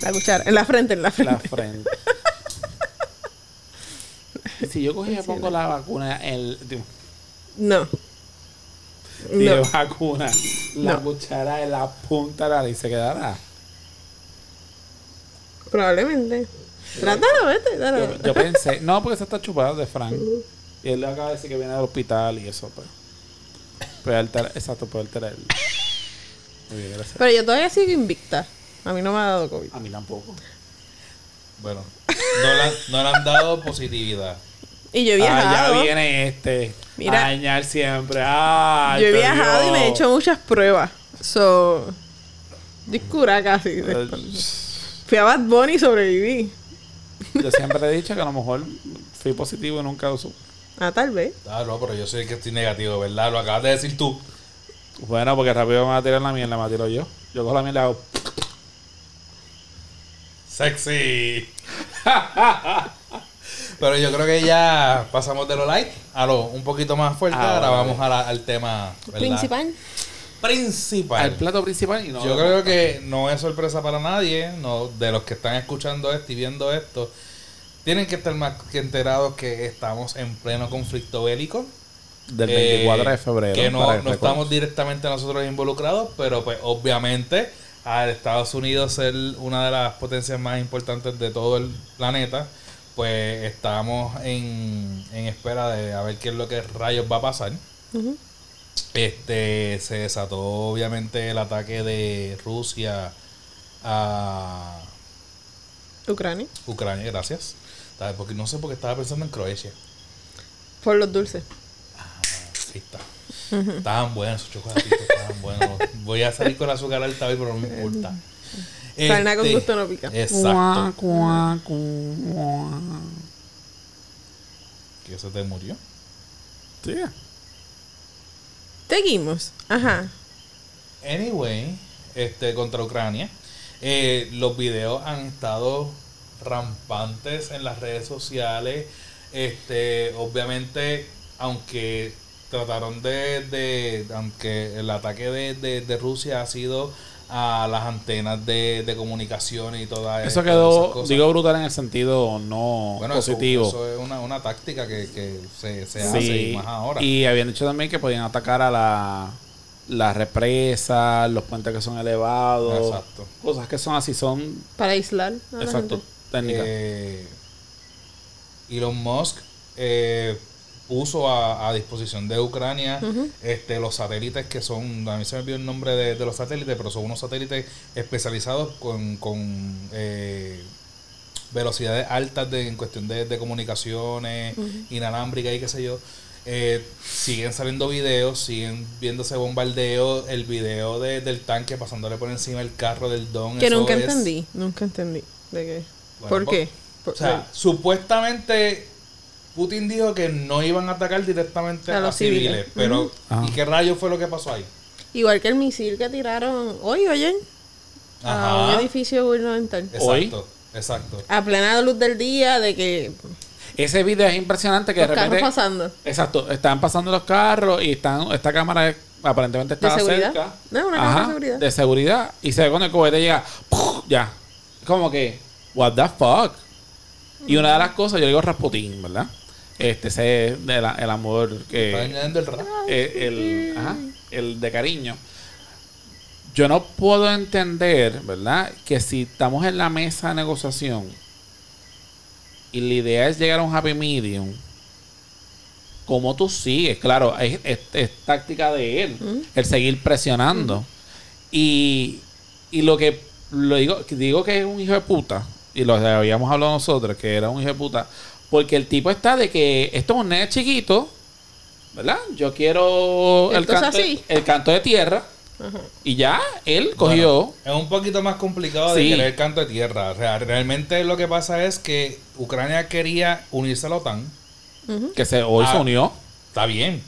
C: la cuchara. En la frente, en la frente.
B: la frente. si yo cogí y me pongo la vacuna, el digo,
C: No.
B: de
C: No.
B: vacuna, la
C: No.
B: cuchara en la punta de la nariz se quedará.
C: Probablemente. Trátalo, vete.
B: Yo, yo pensé, no, porque se está chupado de Frank. Y él acaba de decir que viene del hospital y eso, pues. Puede alterar, exacto, puede alterar. el- Muy bien, gracias.
C: Pero yo todavía sigo invicta. A mí no me ha dado COVID.
B: A mí tampoco.
A: Bueno, no le, han- no le han dado positividad.
C: Y yo he
B: Ah,
C: viajado.
B: ya viene este.
C: Mira.
B: a dañar siempre. Ah,
C: yo he viajado y me he hecho muchas pruebas. So. Discura casi. Fui a Bad Bunny y sobreviví.
B: Yo siempre he dicho que a lo mejor fui positivo y nunca lo supe.
C: Ah, tal vez.
A: Ah, no, pero yo sé que estoy negativo, ¿verdad? Lo acabas de decir tú.
B: Bueno, porque rápido me va a tirar la mierda, me la tiro yo. Yo cojo la mierda y hago.
A: Sexy. Pero yo creo que ya pasamos de lo light a lo un poquito más fuerte.
B: Ah,
A: Ahora
B: vale.
A: vamos a la- al tema ¿verdad?
C: Principal.
A: Principal.
B: Al plato principal y no.
A: Yo creo que no es sorpresa para nadie, no de los que están escuchando esto y viendo esto. Tienen que estar más que enterados que estamos en pleno conflicto bélico.
B: Del
A: Eh,
B: 24 de febrero.
A: Que no, estamos directamente nosotros involucrados, pero pues obviamente al Estados Unidos ser una de las potencias más importantes de todo el planeta, pues estamos en, en espera de a ver qué es lo que rayos va a pasar. Este se desató obviamente el ataque de Rusia a
C: Ucrania.
A: Ucrania, gracias. Porque no sé por qué estaba pensando en Croacia.
C: Por los dulces.
A: Ahí está. Estaban buenos esos chocolatitos, estaban buenos. Voy a salir con azúcar alta hoy, pero no me importa.
C: Sarna con
A: Este,
C: gusto no pica.
A: Exacto. ¿Que se te murió?
B: Sí.
C: Seguimos. Ajá.
A: Anyway, este, contra Ucrania. eh, los videos han estado rampantes en las redes sociales. Este, obviamente, aunque trataron de, de aunque el ataque de, de, de Rusia ha sido a las antenas de, de comunicación y toda
B: Eso quedó, digo brutal en el sentido no
A: Bueno,
B: positivo.
A: Eso, es una, una táctica que, que se, se hace y más ahora.
B: Y habían dicho también que podían atacar a la, las represas, los puentes que son elevados.
A: Exacto.
B: Cosas que son así, son.
C: Para aislar. a la
B: Exacto.
C: gente.
B: Técnicas.
A: Eh, Elon Musk eh, puso a, a disposición de Ucrania este, los satélites que son, a mí se me olvidó el nombre de, de los satélites, pero son unos satélites especializados con, con eh, velocidades altas de, en cuestión de, de comunicaciones, inalámbricas y qué sé yo. Eh, siguen saliendo videos, siguen viéndose bombardeos, el video de- del tanque pasándole por encima el carro del don.
C: Que
A: eso
C: nunca
A: es-
C: entendí. Nunca entendí. ¿De qué?
A: Bueno,
C: ¿Por
A: po-
C: qué? Por-
A: O sea, supuestamente Putin dijo que no iban a atacar directamente
C: A
A: a,
C: los
A: civiles,
C: civiles.
A: pero
B: Ajá.
A: ¿y qué rayo fue lo que pasó ahí?
C: Igual que el misil que tiraron hoy, oyen, a un edificio gubernamental.
B: Hoy.
A: Exacto, exacto.
C: A plena luz del día de que
B: Ese video es impresionante que
C: los
B: de
C: carros
B: repente.
C: pasando.
B: Exacto, están pasando los carros y están esta cámara aparentemente
C: ¿De
B: estaba
C: seguridad?
B: cerca.
C: No, una cámara de seguridad.
B: De seguridad. Y se ve cuando el cohete llega, ya. Como que, what the fuck. Y una de las cosas, yo digo Rasputin, ¿verdad? Este, ese el amor
A: Está
B: que.
A: añadiendo el rap.
B: eh, el, ajá, el de cariño. Yo no puedo entender, ¿verdad? Que si estamos en la mesa de negociación y la idea es llegar a un happy medium, ¿cómo tú sigues? Claro, es, es- es táctica de él, el seguir presionando. y, y lo que lo digo, que digo que es un hijo de puta, y lo habíamos hablado nosotros, que era un hijo de puta, porque el tipo está de que esto es un nene chiquito, ¿verdad? Yo quiero el canto,
C: así.
B: el canto de tierra. Y ya él cogió.
A: Bueno, es un poquito más complicado de
B: Sí.
A: querer canto de tierra. O sea, realmente lo que pasa es que Ucrania quería unirse a la OTAN.
B: que se, hoy se
A: Ah.
B: unió.
A: Está bien.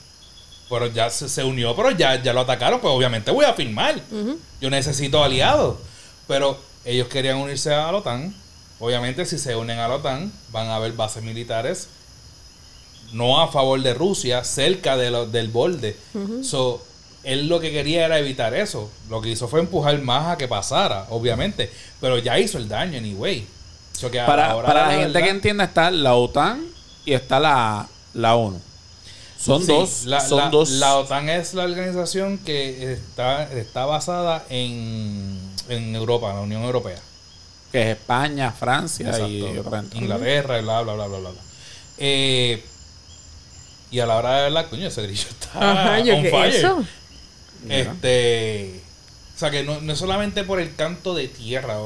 A: Pero ya se, se unió, pero ya, ya lo atacaron. Pues obviamente voy a firmar. Yo necesito aliados. Pero ellos querían unirse a la OTAN. Obviamente, si se unen a la OTAN, van a haber bases militares no a favor de Rusia, cerca de lo- del borde. So, él lo que quería era evitar eso. Lo que hizo fue empujar más a que pasara, obviamente. Pero ya hizo el daño, anyway. So que a
B: Para, para la gente
A: verdad-
B: que entienda, está la OTAN y está la, la ONU. Son
A: Sí,
B: dos.
A: La,
B: son
A: la-
B: dos.
A: la OTAN es la organización que está, está basada en, en Europa, en la Unión Europea.
B: Que es España, Francia y otra.
A: Inglaterra, y bla, bla, bla, bla, bla. bla. Eh, Y a la hora de hablar, coño, ese grillo está
C: Ajá, yo
A: on
C: que
A: fire.
C: eso.
A: Este. O sea, que no, no es solamente por el canto de tierra.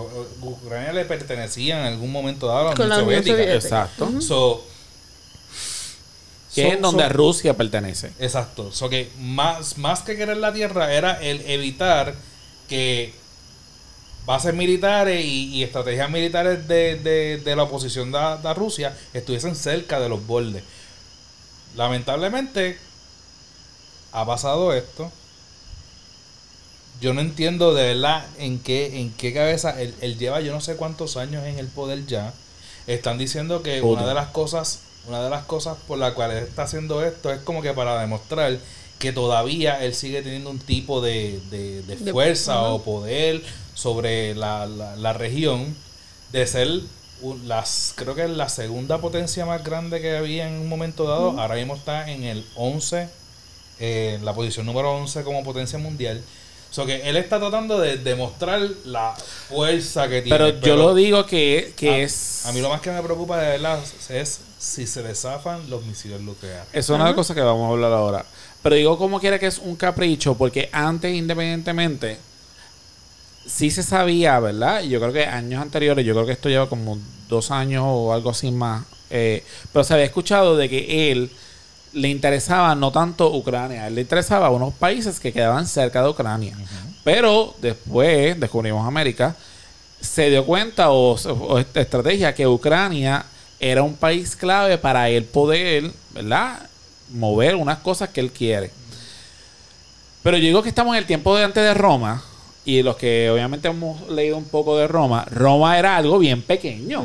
A: Ucrania le pertenecía en algún momento dado a la
C: Con la
A: Unión Soviética.
C: Soviética.
B: Exacto.
A: So,
B: Que
A: so-
B: es donde
A: so-
B: Rusia pertenece.
A: Exacto. So que más, más que querer la tierra era el evitar que bases militares y, y estrategias militares de, de- de la oposición de, de Rusia estuviesen cerca de los bordes. Lamentablemente ha pasado esto. Yo no entiendo de verdad en qué, en qué cabeza él, él lleva yo no sé cuántos años en el poder ya. Están diciendo que una de las cosas, una de las cosas por las cuales él está haciendo esto es como que para demostrar que todavía él sigue teniendo un tipo de, de- de
C: De-
A: fuerza o poder sobre la, la- la región de ser las creo que es la segunda potencia más grande que había en un momento dado ahora mismo está en el 11 eh, la posición número 11 como potencia mundial. So que él está tratando de demostrar la fuerza que tiene
B: Pero yo lo digo que, que
A: a,
B: es...
A: a mí lo más que me preocupa de verdad es si se desafan los misiles nucleares.
B: Es una de las cosas que vamos a hablar ahora. Pero digo como quiera que es un capricho, porque antes, independientemente, sí se sabía, ¿verdad? Yo creo que años anteriores, yo creo que esto lleva como dos años o algo así más. eh, pero se había escuchado de que él le interesaba no tanto Ucrania, él le interesaba unos países que quedaban cerca de Ucrania. Pero después descubrimos América, se dio cuenta o, o esta estrategia que Ucrania era un país clave para él poder, ¿verdad? Mover unas cosas que él quiere. Pero yo digo que estamos en el tiempo de antes de Roma. Y los que obviamente hemos leído un poco de Roma, Roma era algo bien pequeño.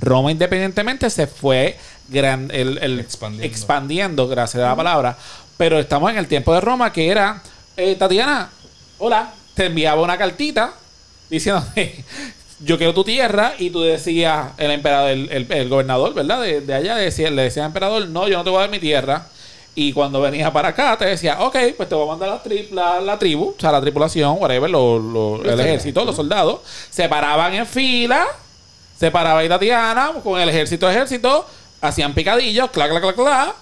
B: Roma independientemente se fue gran, el, el-
A: Expandiendo.
B: expandiendo, gracias a la palabra. Pero estamos en el tiempo de Roma que era, eh, Tatiana, hola, te enviaba una cartita diciendo, yo quiero tu tierra y tú decías, el emperador, el, el- el gobernador, ¿verdad? De, de allá decía, le decía al emperador, no, yo no te voy a dar mi tierra. Y cuando venía para acá te decía, ok, pues te voy a mandar la, tri- la, la tribu, o sea, la tripulación, whatever, lo- lo- el ejército, los soldados, se paraban en fila, se paraba ahí Tatiana con el ejército ejército, hacían picadillos, clac, clac, clac, clac,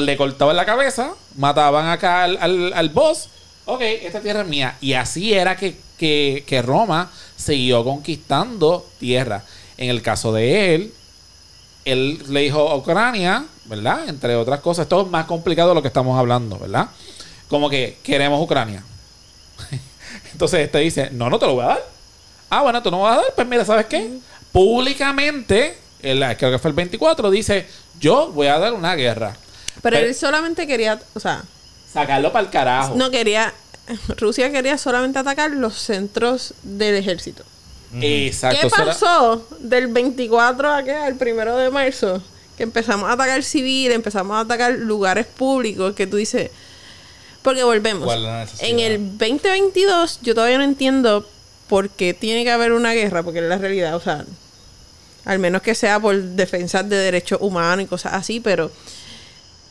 B: le cortaban la cabeza, mataban acá al, al, al boss, ok, esta tierra es mía. Y así era que, que, que Roma siguió conquistando tierra. En el caso de él, él le dijo a Ucrania, ¿verdad? Entre otras cosas, esto es más complicado de lo que estamos hablando, ¿verdad? Como que queremos Ucrania. Entonces este dice, no, no te lo voy a dar. Ah, bueno, tú no vas a dar. Pues mira, ¿sabes qué? Públicamente, el, creo que fue el 24, dice, yo voy a dar una guerra.
C: Pero
B: Pero-
C: él solamente quería, o sea,
B: Sacarlo para el carajo.
C: no quería, Rusia quería solamente atacar los centros del ejército.
B: Exacto.
C: ¿Qué pasó del 24 a qué? al primero de marzo? Que empezamos a atacar civil, empezamos a atacar lugares públicos que tú dices... Porque volvemos.
A: ¿Cuál es la necesidad?
C: En el 2022 yo todavía no entiendo por qué tiene que haber una guerra, porque es la realidad, o sea, al menos que sea por defensas de derechos humanos y cosas así, pero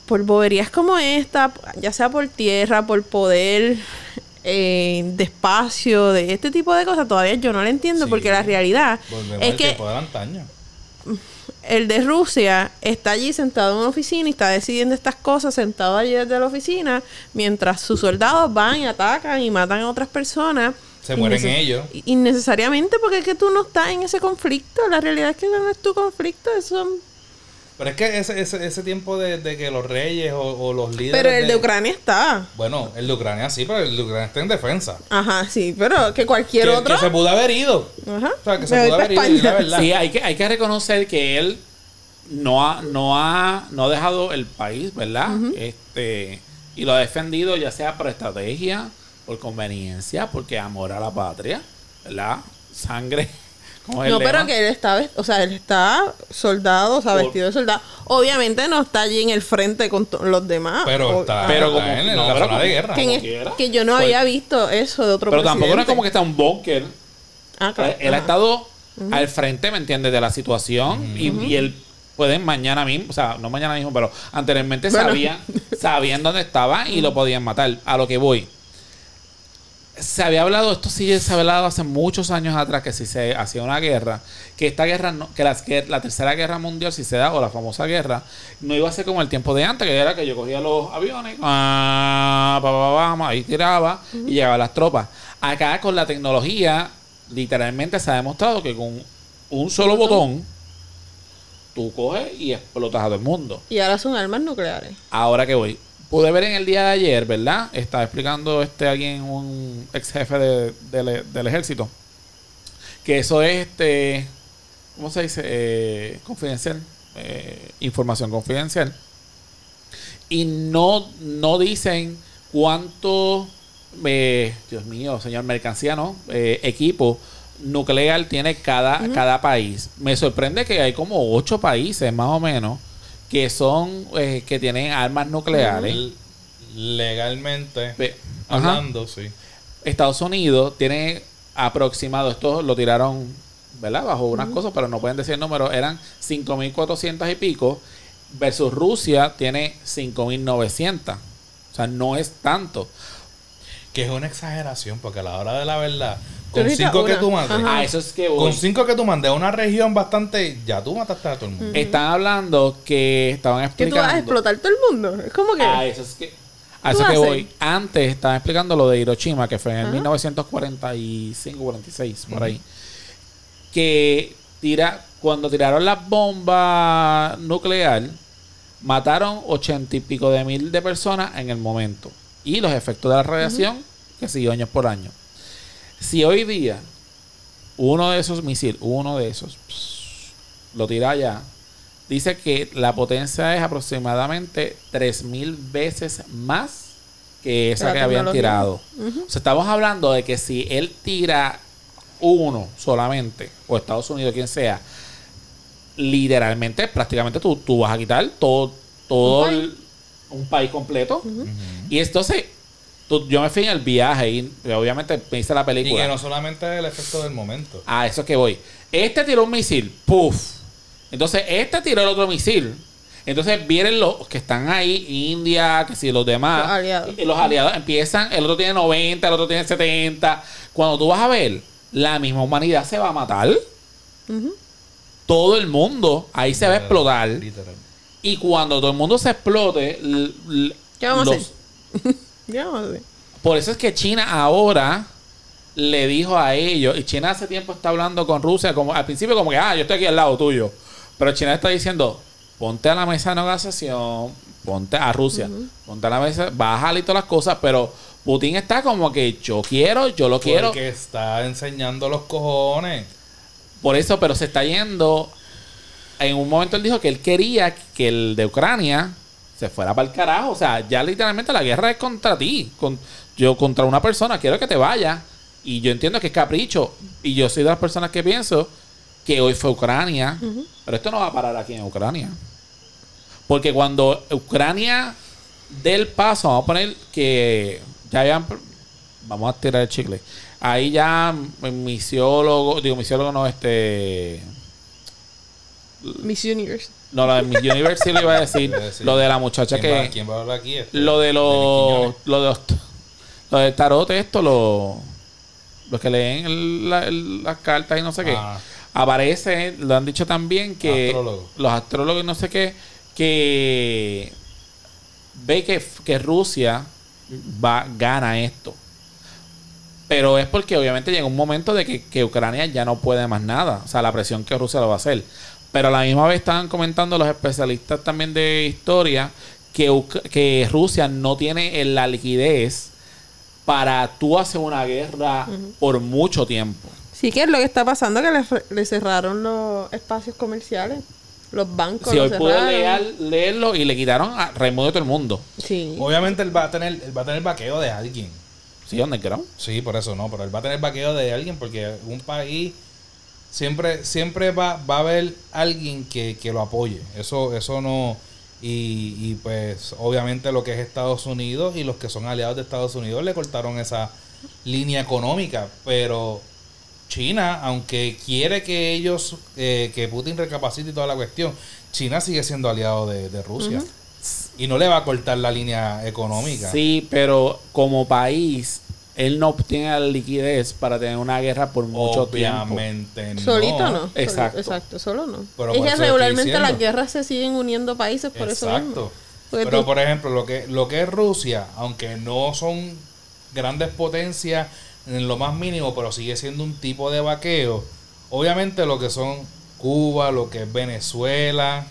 C: por boberías como esta, ya sea por tierra, por poder, eh, de espacio, de este tipo de cosas, todavía yo no la entiendo,
A: Sí.
C: porque la realidad
A: Volvemos
C: es que el de Rusia está allí sentado en una oficina y está decidiendo estas cosas sentado allí desde la oficina, mientras sus soldados van y atacan y matan a otras personas.
A: Se mueren ellos.
C: Innecesariamente porque es que tú no estás en ese conflicto. La realidad es que no es tu conflicto. Eso
A: Pero es que ese, ese, ese tiempo de, de que los reyes o, o los líderes.
C: Pero el de Ucrania está.
A: Bueno, el de Ucrania sí, pero el de Ucrania está en defensa.
C: Ajá, sí, pero que cualquier
A: Que,
C: otro.
A: que se pudo haber ido.
C: Ajá.
A: O sea, que se pudo haber ido, la verdad.
B: Sí, hay que, hay que reconocer que él no ha, no ha, no ha dejado el país, ¿verdad? Este, y lo ha defendido ya sea por estrategia, por conveniencia, porque amor a la patria, ¿verdad? Sangre.
C: No, pero que él está, o sea, él está soldado, o sea,
B: Por-
C: vestido de soldado. Obviamente no está allí en el frente con los demás.
A: Pero
C: O-
A: está,
B: pero
A: está
B: como-
A: en, en
B: no,
A: la
B: pero
A: zona de guerra.
C: que, es- que yo no
B: Pues-
C: había visto eso de otro
B: Pero tampoco no es
C: presidente.
B: como que está un búnker.
C: Ah, claro.
B: Él ha estado al frente, ¿me entiendes? De la situación y, y él pueden mañana mismo, o sea, no mañana mismo, pero anteriormente
C: Bueno.
B: sabían, sabían dónde estaba y lo podían matar. A lo que voy. Se había hablado, esto sí se había hablado hace muchos años atrás, que si se hacía una guerra, que esta guerra, no, que, las- que la tercera guerra mundial, si se da, o la famosa guerra, no iba a ser como el tiempo de antes, que era que yo cogía los aviones, ah, pa, pa, pa, pa, ahí tiraba y llegaban las tropas. Acá con la tecnología, literalmente se ha demostrado que con un solo botón, tú coges y explotas a todo el mundo.
C: Y ahora son armas nucleares.
B: Ahora que voy. Pude ver en el día de ayer, ¿verdad? Estaba explicando este alguien, un ex jefe de- del- del ejército, que eso es este, ¿cómo se dice? Eh, confidencial, eh, información confidencial. Y no, no dicen cuánto, eh, Dios mío, señor mercancía, ¿no? Eh, equipo nuclear tiene cada, cada país. Me sorprende que hay como ocho países más o menos que son eh, que tienen armas nucleares.
A: L- Legalmente
B: Pe- Ajá.
A: hablando, sí.
B: Estados Unidos tiene aproximado, esto lo tiraron, ¿verdad? Bajo unas cosas, pero no pueden decir el número, eran 5.400 y pico, versus Rusia tiene 5.900. O sea, no es tanto.
A: Que es una exageración, porque a la hora de la verdad, con cinco que tú mandes,
C: Ajá.
B: Ah, eso es que voy.
A: con cinco que tú mandes a una región bastante, ya tú mataste a todo el mundo.
B: Están hablando que estaban
C: Que tú vas a
B: explicando.
C: explotar todo el mundo. Es como que.
B: Ah, eso es que. A
C: ¿Tú
B: eso que voy. Antes estaban explicando lo de Hiroshima, que fue en el
C: Ajá.
B: 1945, 46, por ahí. Que tira, cuando tiraron la bomba nuclear, mataron ochenta y pico de mil de personas en el momento. Y los efectos de la radiación, que siguió años por año. Si hoy día uno de esos misiles, uno de esos, lo tira allá, dice que la potencia es aproximadamente 3000 veces más que esa
C: La
B: que habían tirado. O sea, estamos hablando de que si él tira uno solamente, o Estados Unidos, quien sea, literalmente, prácticamente tú, tú vas a quitar todo, todo
C: Un país.
B: el- un país completo. Y entonces, tú- yo me fui en el viaje y obviamente me hice la
A: Y
B: película.
A: que no solamente es el efecto del momento.
B: A eso es que voy. Este tiró un misil, puff. Entonces, este tiró el otro misil. Entonces vienen los que están ahí, India, que si los demás.
C: Los aliados.
B: Y los aliados empiezan, el otro tiene 90, el otro tiene 70. Cuando tú vas a ver, la misma humanidad se va a matar. Todo el mundo ahí se va a explotar.
A: Literal.
B: Y cuando todo el mundo se explote, l- l-
C: ¿Qué vamos a
B: los-
C: hacer?
B: Por eso es que China ahora le dijo a ellos, y China hace tiempo está hablando con Rusia, como al principio como que, ah, yo estoy aquí al lado tuyo. Pero China está diciendo, ponte a la mesa de negociación, ponte a Rusia, ponte a la mesa, bájale y todas las cosas, pero Putin está como que yo quiero, yo lo quiero.
A: Porque está enseñando los cojones.
B: Por eso, pero se está yendo. En un momento él dijo que él quería que el de Ucrania se fuera para el carajo. O sea, ya literalmente la guerra es contra ti. Con, yo contra una persona, quiero que te vaya. Y yo entiendo que es capricho. Y yo soy de las personas que pienso que hoy fue Ucrania. Pero esto no va a parar aquí en Ucrania. Porque cuando Ucrania dé el paso, vamos a poner que ya habían. Vamos a tirar el chicle. Ahí ya misiólogo, digo misiólogo no, este.
C: Miss Universe.
B: No, lo de Miss Universe sí lo iba a decir. Lo de la muchacha
A: ¿Quién, va,
B: que.
A: quién va a hablar aquí? Este,
B: Lo de los. Lo de los. Lo del tarot, esto, lo- los que leen el- la- el- las cartas y no sé qué.
A: Ah.
B: Aparece, lo han dicho también que.
A: Astrólogos.
B: Los astrólogos y no sé qué. Que. Ve que, que Rusia va, gana esto. Pero es porque obviamente llega un momento de que, que Ucrania ya no puede más nada. O sea, la presión que Rusia lo va a hacer. Pero a la misma vez estaban comentando los especialistas también de historia que, que Rusia no tiene la liquidez para tú hacer una guerra por mucho tiempo.
C: Sí, que es lo que está pasando, que le, cerraron los espacios comerciales. Los bancos
B: Si
C: los
B: hoy pude leer- leerlo y le quitaron a Raimundo de todo el mundo.
C: Sí.
A: Obviamente él va a tener, él va a tener vaqueo de alguien.
B: ¿Sí? ¿Underground?
A: Sí, por eso no, pero él va a tener vaqueo de alguien porque un país siempre, siempre va, va a haber alguien que, que lo apoye. Eso, eso no. Y, y pues obviamente lo que es Estados Unidos y los que son aliados de Estados Unidos le cortaron esa línea económica. Pero China, aunque quiere que ellos, eh, que Putin recapacite y toda la cuestión, China sigue siendo aliado de, de Rusia. Y no le va a cortar la línea económica.
B: Sí, pero como país, él no obtiene la liquidez para tener una guerra por mucho tiempo.
A: Obviamente no.
C: Solito no.
B: Exacto.
C: Exacto, solo no.
A: Pero
C: es
A: por
C: que regularmente las guerras se siguen uniendo países por eso mismo. Porque
A: Pero
C: tú-
A: por ejemplo, lo que, lo que es Rusia, aunque no son grandes potencias en lo más mínimo, pero sigue siendo un tipo de vaqueo. Obviamente lo que son Cuba, lo que es Venezuela,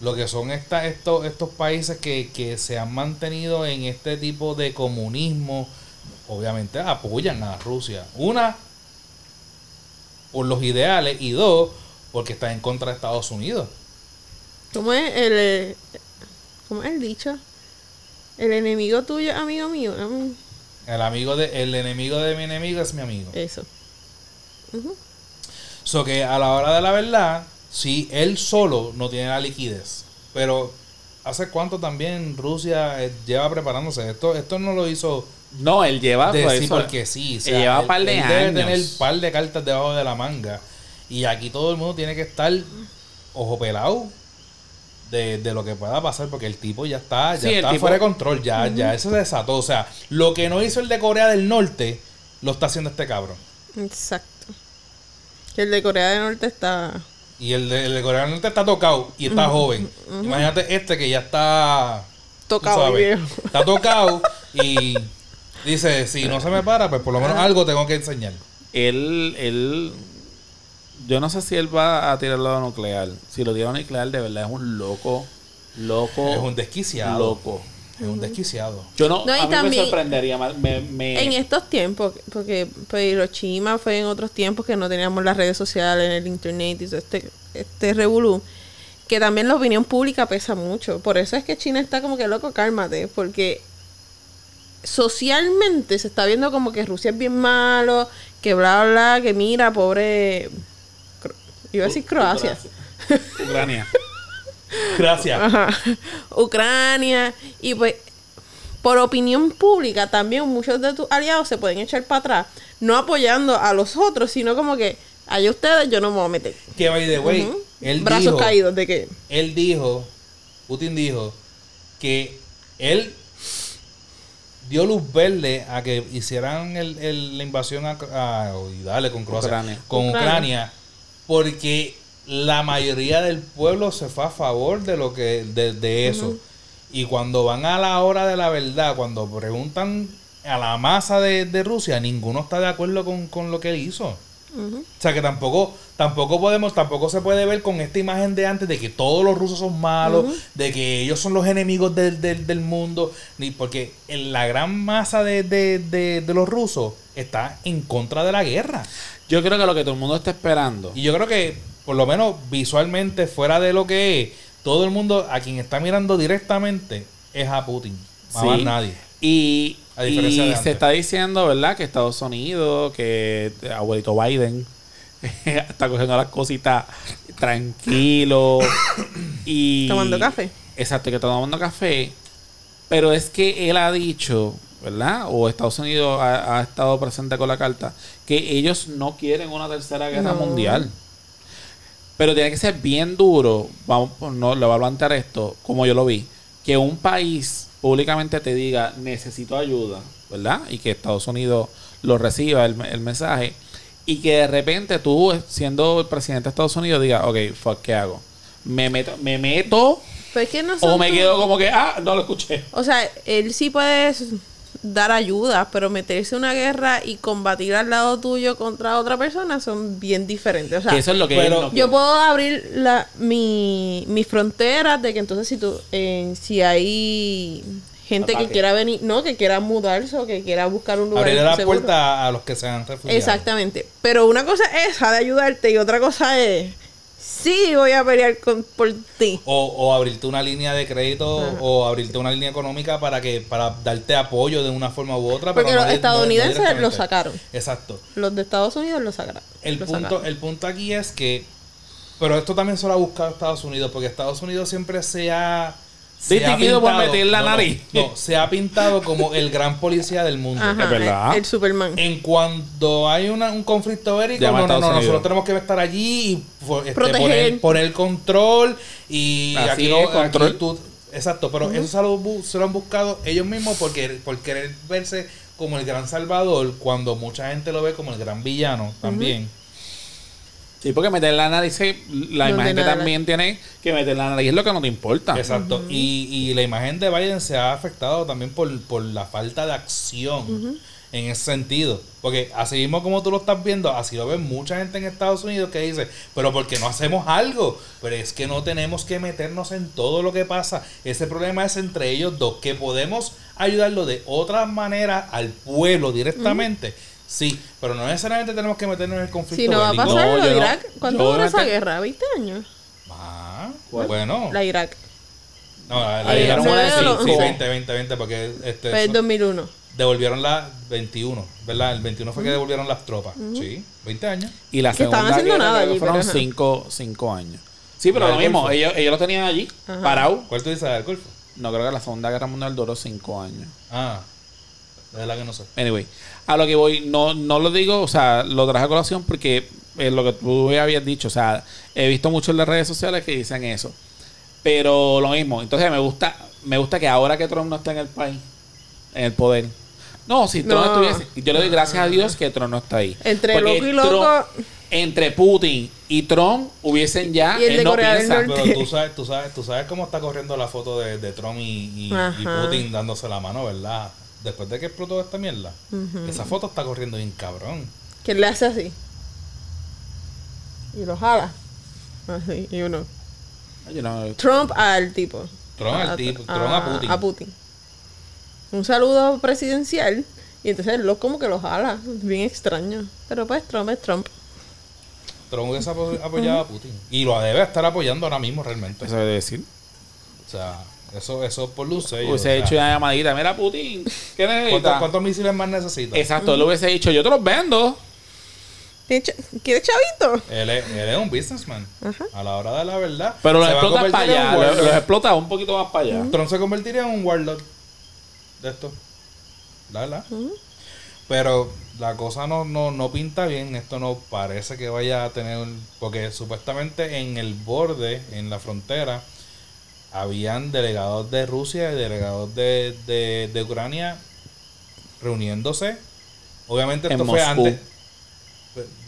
A: lo que son esta, estos, estos países que, que se han mantenido en este tipo de comunismo, obviamente apoyan a Rusia. Una, por los ideales, y dos, porque está en contra de Estados Unidos.
C: ¿Cómo es el, eh, cómo es el dicho? El enemigo tuyo, amigo mío.
A: El amigo de, el enemigo de mi enemigo es mi amigo.
C: Eso.
A: So que a la hora de la verdad, sí, él solo no tiene la liquidez. Pero hace cuánto también Rusia eh, lleva preparándose. Esto, esto no lo hizo
B: No, él lleva
A: de
B: pues,
A: sí
B: eso.
A: porque sí. O
B: Él lleva
A: él-
B: par de
A: él debe
B: años.
A: tener par de cartas debajo de la manga. Y aquí todo el mundo tiene que estar ojo pelado de, de lo que pueda pasar porque el tipo ya está, ya
B: Sí,
A: está
B: tipo-
A: fuera de control, ya, ya eso se desató. O sea, lo que no hizo el de Corea del Norte, lo está haciendo este cabrón.
C: Exacto. Que el de Corea del Norte está.
A: Y el de, el de Corea del Norte está tocado y está joven. Imagínate este que ya está
C: Tocado y
A: sabes,
C: viejo.
A: Está tocado y dice, si no se me para, pues por lo menos algo tengo que enseñar.
B: Él, él, yo no sé si él va a tirarlo a nuclear. Si lo tira a nuclear, de verdad es un loco, loco,
A: Es un desquiciado.
B: loco.
A: Es un desquiciado.
B: Yo no, a mí
C: también-
B: me sorprendería más. Me, me-
C: En estos tiempos, porque pues, Hiroshima fue en otros tiempos que no teníamos las redes sociales, el internet y todo este, este revolú, que también la opinión pública pesa mucho. Por eso es que China está como que loco, cálmate, porque socialmente se está viendo como que Rusia es bien malo, que bla, bla, que mira, pobre... Iba a decir Croacia.
B: Ucrania.
A: Gracias.
C: Ajá. Ucrania. Y pues, por opinión pública, también muchos de tus aliados se pueden echar para atrás, no apoyando a los otros, sino como que, allá ustedes, yo no me voy a meter.
A: Que by the way, él
C: Brazos
A: dijo,
C: caídos de que.
A: él dijo, Putin dijo, que él dio luz verde a que hicieran el, el- la invasión a, a- y dale con Croacia,
B: Ucrania.
A: con
C: Ucrania.
A: Ucrania, porque la mayoría del pueblo se fue a favor de lo que de, de eso. Y cuando van a la hora de la verdad, cuando preguntan a la masa de, de Rusia, ninguno está de acuerdo con, con lo que él hizo. O sea que tampoco, tampoco podemos, tampoco se puede ver con esta imagen de antes de que todos los rusos son malos, de que ellos son los enemigos del, del, del mundo, ni porque en la gran masa de, de, de, de los rusos está en contra de la guerra.
B: Yo creo que lo que todo el mundo está esperando.
A: Y yo creo que, por lo menos visualmente, fuera de lo que es, todo el mundo a quien está mirando directamente es a Putin. A
B: Sí.
A: más nadie.
B: Y,
A: A diferencia
B: y
A: de
B: se está diciendo, ¿verdad? Que Estados Unidos, que abuelito Biden está cogiendo las cositas tranquilo. y
C: Tomando café.
B: Exacto, que está tomando café. Pero es que él ha dicho, ¿verdad? O Estados Unidos ha, ha estado presente con la carta, que ellos no quieren una tercera guerra
C: No.
B: mundial. Pero tiene que ser bien duro, vamos, no le voy a plantear esto, como yo lo vi, que un país públicamente te diga necesito ayuda, ¿verdad? Y que Estados Unidos lo reciba el, el mensaje y que de repente tú, siendo el presidente de Estados Unidos, diga, ok, fuck, ¿qué hago? ¿Me meto, me meto
C: no
B: o me quedo como que, ah, no lo escuché?
C: O sea, él sí puede dar ayuda, pero meterse en una guerra y combatir al lado tuyo contra otra persona son bien diferentes. O sea,
B: Que eso es lo que
A: pero
B: él no
C: Yo puedo abrir la, mi, mis fronteras de que entonces si tú, eh, si hay gente
B: Ataque.
C: que quiera venir, no, que quiera mudarse o que quiera buscar un lugar
A: Abrirle la
C: seguro.
A: puerta a los que sean refugiados.
C: Exactamente. Pero una cosa es esa de ayudarte y otra cosa es, sí, voy a pelear con, por ti.
A: O, o abrirte una línea de crédito
C: Ajá.
A: o abrirte una línea económica para que para darte apoyo de una forma u otra.
C: Porque
A: pero
C: los
A: no-
C: estadounidenses lo sacaron.
A: Exacto.
C: Los de Estados Unidos lo sacaron.
A: El
C: lo
A: punto,
C: sacaron.
A: el punto aquí es que, pero esto también se lo ha buscado Estados Unidos, porque Estados Unidos siempre se ha... se ha
B: Distinguido por meter la
A: no,
B: nariz.
A: No, se ha pintado como el gran policía del mundo.
C: Ajá,
B: Es verdad.
C: El, el Superman.
A: En cuando hay una- un conflicto bélico, no, no, no,
B: Unidos.
A: nosotros tenemos que estar allí y este,
C: Proteger.
A: poner, poner control y
B: Así
A: aquí
B: es,
A: no, aquí
B: control.
A: tú- exacto, pero eso se lo, bu- se lo han buscado ellos mismos porque por querer verse como el gran salvador cuando mucha gente lo ve como el gran villano también.
B: Sí, porque meter la nariz, la
C: No
B: imagen que también tiene que meter la nariz es lo que no te importa.
A: Exacto. y, y la imagen de Biden se ha afectado también por, por la falta de acción en ese sentido. Porque así mismo como tú lo estás viendo, así lo ve mucha gente en Estados Unidos que dice, pero ¿por qué no hacemos algo? Pero es que no tenemos que meternos en todo lo que pasa. Ese problema es entre ellos dos, que podemos ayudarlo de otra manera al pueblo directamente. Sí, pero no necesariamente tenemos que meternos en el conflicto.
C: Si no va a pasar
B: No,
C: lo de
B: no.
C: Irak. ¿Cuánto dura esa guerra? ¿20 años?
A: Ah,
B: ¿Cuál?
A: bueno.
C: La Irak.
A: No, la,
C: Ahí
A: dieron
C: se
A: una
C: ve
A: de
C: lo-
A: sí,
C: Ujú.
A: 20, 20, 20, porque este,
C: Fue el
A: so-
C: 2001.
A: devolvieron la 21, ¿verdad? El 21 fue que devolvieron las tropas. Sí, 20 años.
B: Y la
C: Que estaban
B: segunda
C: haciendo
B: guerra
C: nada allí,
B: fueron
C: pero ajá.
B: cinco, cinco años. Sí, pero
A: La
B: lo mismo,
A: Golfo.
B: ellos, ellos lo tenían allí,
C: Ajá.
B: parado.
A: ¿Cuál tú dices del Golfo?
B: No creo que la Segunda Guerra Mundial duró cinco años.
A: Ah, de verdad que no sé.
B: Anyway, a lo que voy, no, no lo digo, o sea, lo traje a colación porque es lo que tú habías dicho, o sea, he visto mucho en las redes sociales que dicen eso. Pero lo mismo, entonces me gusta, me gusta que ahora que Trump no está en el país, en el poder. No, si Trump
C: No.
B: estuviese, yo le doy gracias a Dios que Trump no está ahí.
C: Entre
B: Porque
C: loco y loco.
B: Trump- entre Putin y Trump hubiesen ya,
C: Y el
B: él
C: de
B: no
C: Corea del
B: piensa.
C: Norte.
A: Pero tú sabes, tú sabes, tú sabes cómo está corriendo la foto de, de Trump y, y- y. Putin dándose la mano, ¿verdad? Después de que explotó esta mierda. Esa foto está corriendo bien cabrón.
C: Que le hace así. Y lo jala. Así. Y uno. Trump al tipo.
A: Trump al tipo, Trump a Putin.
C: Un saludo presidencial. Y entonces él lo como que lo jala. Bien extraño. Pero pues Trump es Trump.
A: Trump apo- apoyado a Putin. Y lo debe estar apoyando ahora mismo realmente.
B: Eso debe decir.
A: O sea, eso, eso por luz sello,
B: Hubiese
A: o sea,
B: hecho una llamadita. Mira, Putin, ¿qué
A: ¿cuántos,
B: necesitas?
A: cuántos misiles más necesita?
B: Exacto, él hubiese dicho, yo te los vendo.
C: ¿Tiene cha- ¿Quieres chavito?
A: Él es, él es un businessman.
C: Ajá.
A: A la hora de la verdad.
B: Pero los explotas para allá.
A: un
B: Los, los explotas un poquito más para allá.
A: Trump se convertiría en un warlord de esto. La verdad. Pero la cosa no, no, no pinta bien. Esto no parece que vaya a tener. un- Porque supuestamente en el borde, en la frontera, habían delegados de Rusia y delegados de, de, de Ucrania reuniéndose. Obviamente
B: En
A: esto fue
B: Moscú.
A: antes.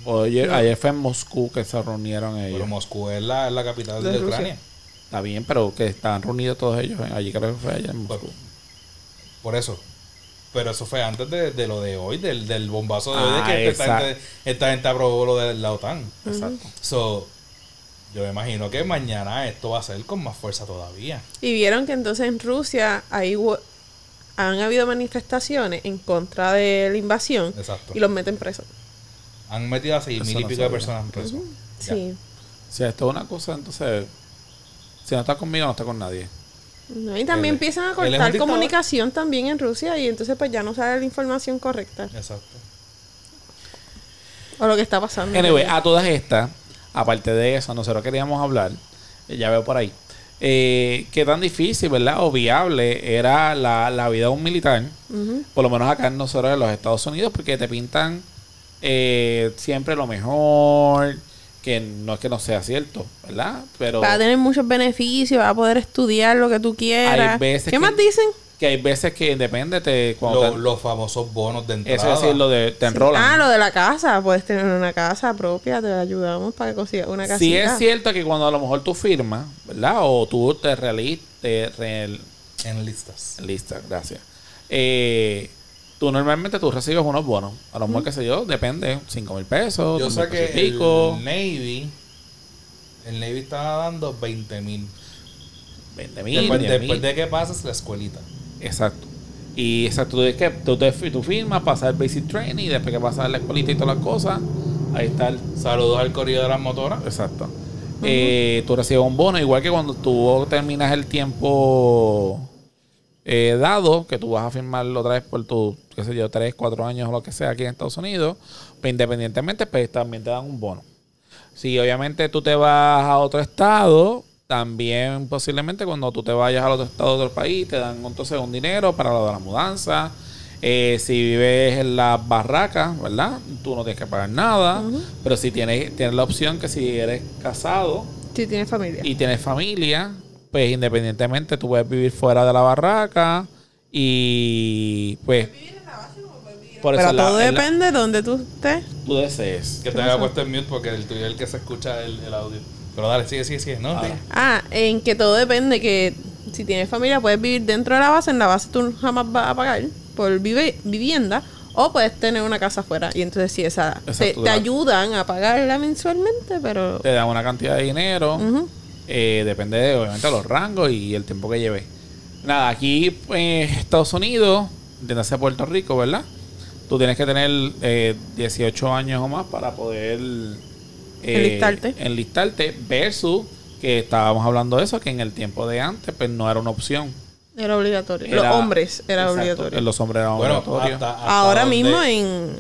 B: Oye, ayer fue en Moscú que se reunieron ellos.
A: Pero Moscú es la, la capital
C: De.
A: Ucrania.
B: Está bien, pero que estaban reunidos todos ellos. Allí creo que fue allá en Moscú.
A: Por eso. Pero eso fue antes de, de lo de hoy, del, del bombazo de hoy, de
B: Ah,
A: que esta
B: exacto.
A: gente, esta gente aprobó lo de la OTAN.
B: Exacto.
A: So, yo me imagino que mañana esto va a ser con más fuerza todavía.
C: Y vieron que entonces en Rusia ahí hu- han habido manifestaciones en contra de la invasión
A: Exacto.
C: y los meten presos.
A: Han metido a seis
B: Eso
A: mil y
B: no
A: pico de personas presos. Ya.
C: Sí.
B: Si esto es una cosa, entonces, si no está conmigo, no está con nadie.
C: No, y también
A: Él-
C: empiezan a cortar comunicación también en Rusia y entonces pues ya no sale la información correcta
A: Exacto.
C: o lo que está pasando.
B: Anyway, a todas estas, aparte de eso, nosotros queríamos hablar, eh, ya veo por ahí, eh, qué tan difícil, ¿verdad? O viable era la, la vida de un militar, por lo menos acá en nosotros en los Estados Unidos, porque te pintan eh, siempre lo mejor, que no es que no sea cierto, ¿verdad? Pero
C: Va a tener muchos beneficios, va a poder estudiar lo que tú quieras.
B: Hay veces
C: ¿Qué
B: que-
C: más dicen?
B: Que hay veces que depende, te, cuando
A: Lo-
B: te-
A: los famosos bonos de entrada.
B: eso es decir, lo de te enrolan.
C: Ah, lo de la casa. Puedes tener una casa propia, te ayudamos para que consigas una casita.
B: Sí es cierto que cuando a lo mejor tú firmas, ¿verdad? O tú te realizas, te real-
A: En listas.
B: lista, gracias. Eh, tú normalmente tú recibes unos bonos. A lo mejor, qué sé yo, depende, 5 mil pesos,
A: Yo
B: 2,000
A: sé
B: pesos
A: que
B: y pico,
A: el Navy, el Navy estaba dando 20 mil.
B: 20 mil,
A: Después,
B: 10
A: después de que pases la escuelita.
B: Exacto. Y exacto, tú, es que tú, te, tú firmas, pasas el basic training y después que pasas la escuelita y todas las cosas, ahí está el
A: Saludos al corrido de las motoras.
B: Exacto. Eh, tú recibes un bono, igual que cuando tú terminas el tiempo eh, dado, que tú vas a firmarlo otra vez por tu, qué sé yo, 3, 4 años o lo que sea aquí en Estados Unidos, pues independientemente, pues también te dan un bono. Si obviamente tú te vas a otro estado, también posiblemente cuando tú te vayas al otro estado de otro país, te dan entonces un dinero para lo de la mudanza. Eh, si vives en las barracas, ¿verdad? Tú no tienes que pagar nada. Pero si tienes, tienes la opción que si eres casado
C: Si tienes familia.
B: y tienes familia, pues independientemente tú puedes vivir fuera de la barraca y pues Por
C: Pero
B: la-
C: todo
B: la-
C: depende de donde tú estés.
B: tú desees.
A: Que te haya puesto en mute porque el tuyo es el que se escucha el, el audio. Pero dale, sigue, sigue, sigue. No.
C: Ah, en que todo depende que si tienes familia puedes vivir dentro de la base, en la base tú jamás vas a pagar por vive- vivienda o puedes tener una casa afuera y entonces sí, esa te,
B: Exacto,
C: te ayudan a pagarla mensualmente, pero
B: Te dan una cantidad de dinero. Eh, depende de, obviamente, de los rangos y el tiempo que lleve. Nada, aquí en Estados Unidos, entiéndase Puerto Rico, ¿verdad? Tú tienes que tener eh, 18 años o más para poder eh,
C: Enlistarte.
B: enlistarte versus que estábamos hablando de eso, que en el tiempo de antes pues no era una opción.
C: era obligatorio.
B: Era-
C: los hombres era
B: Exacto,
C: obligatorio.
B: Los hombres eran
A: Bueno,
B: obligatorios.
A: hasta, hasta
C: Ahora
A: donde-
C: mismo en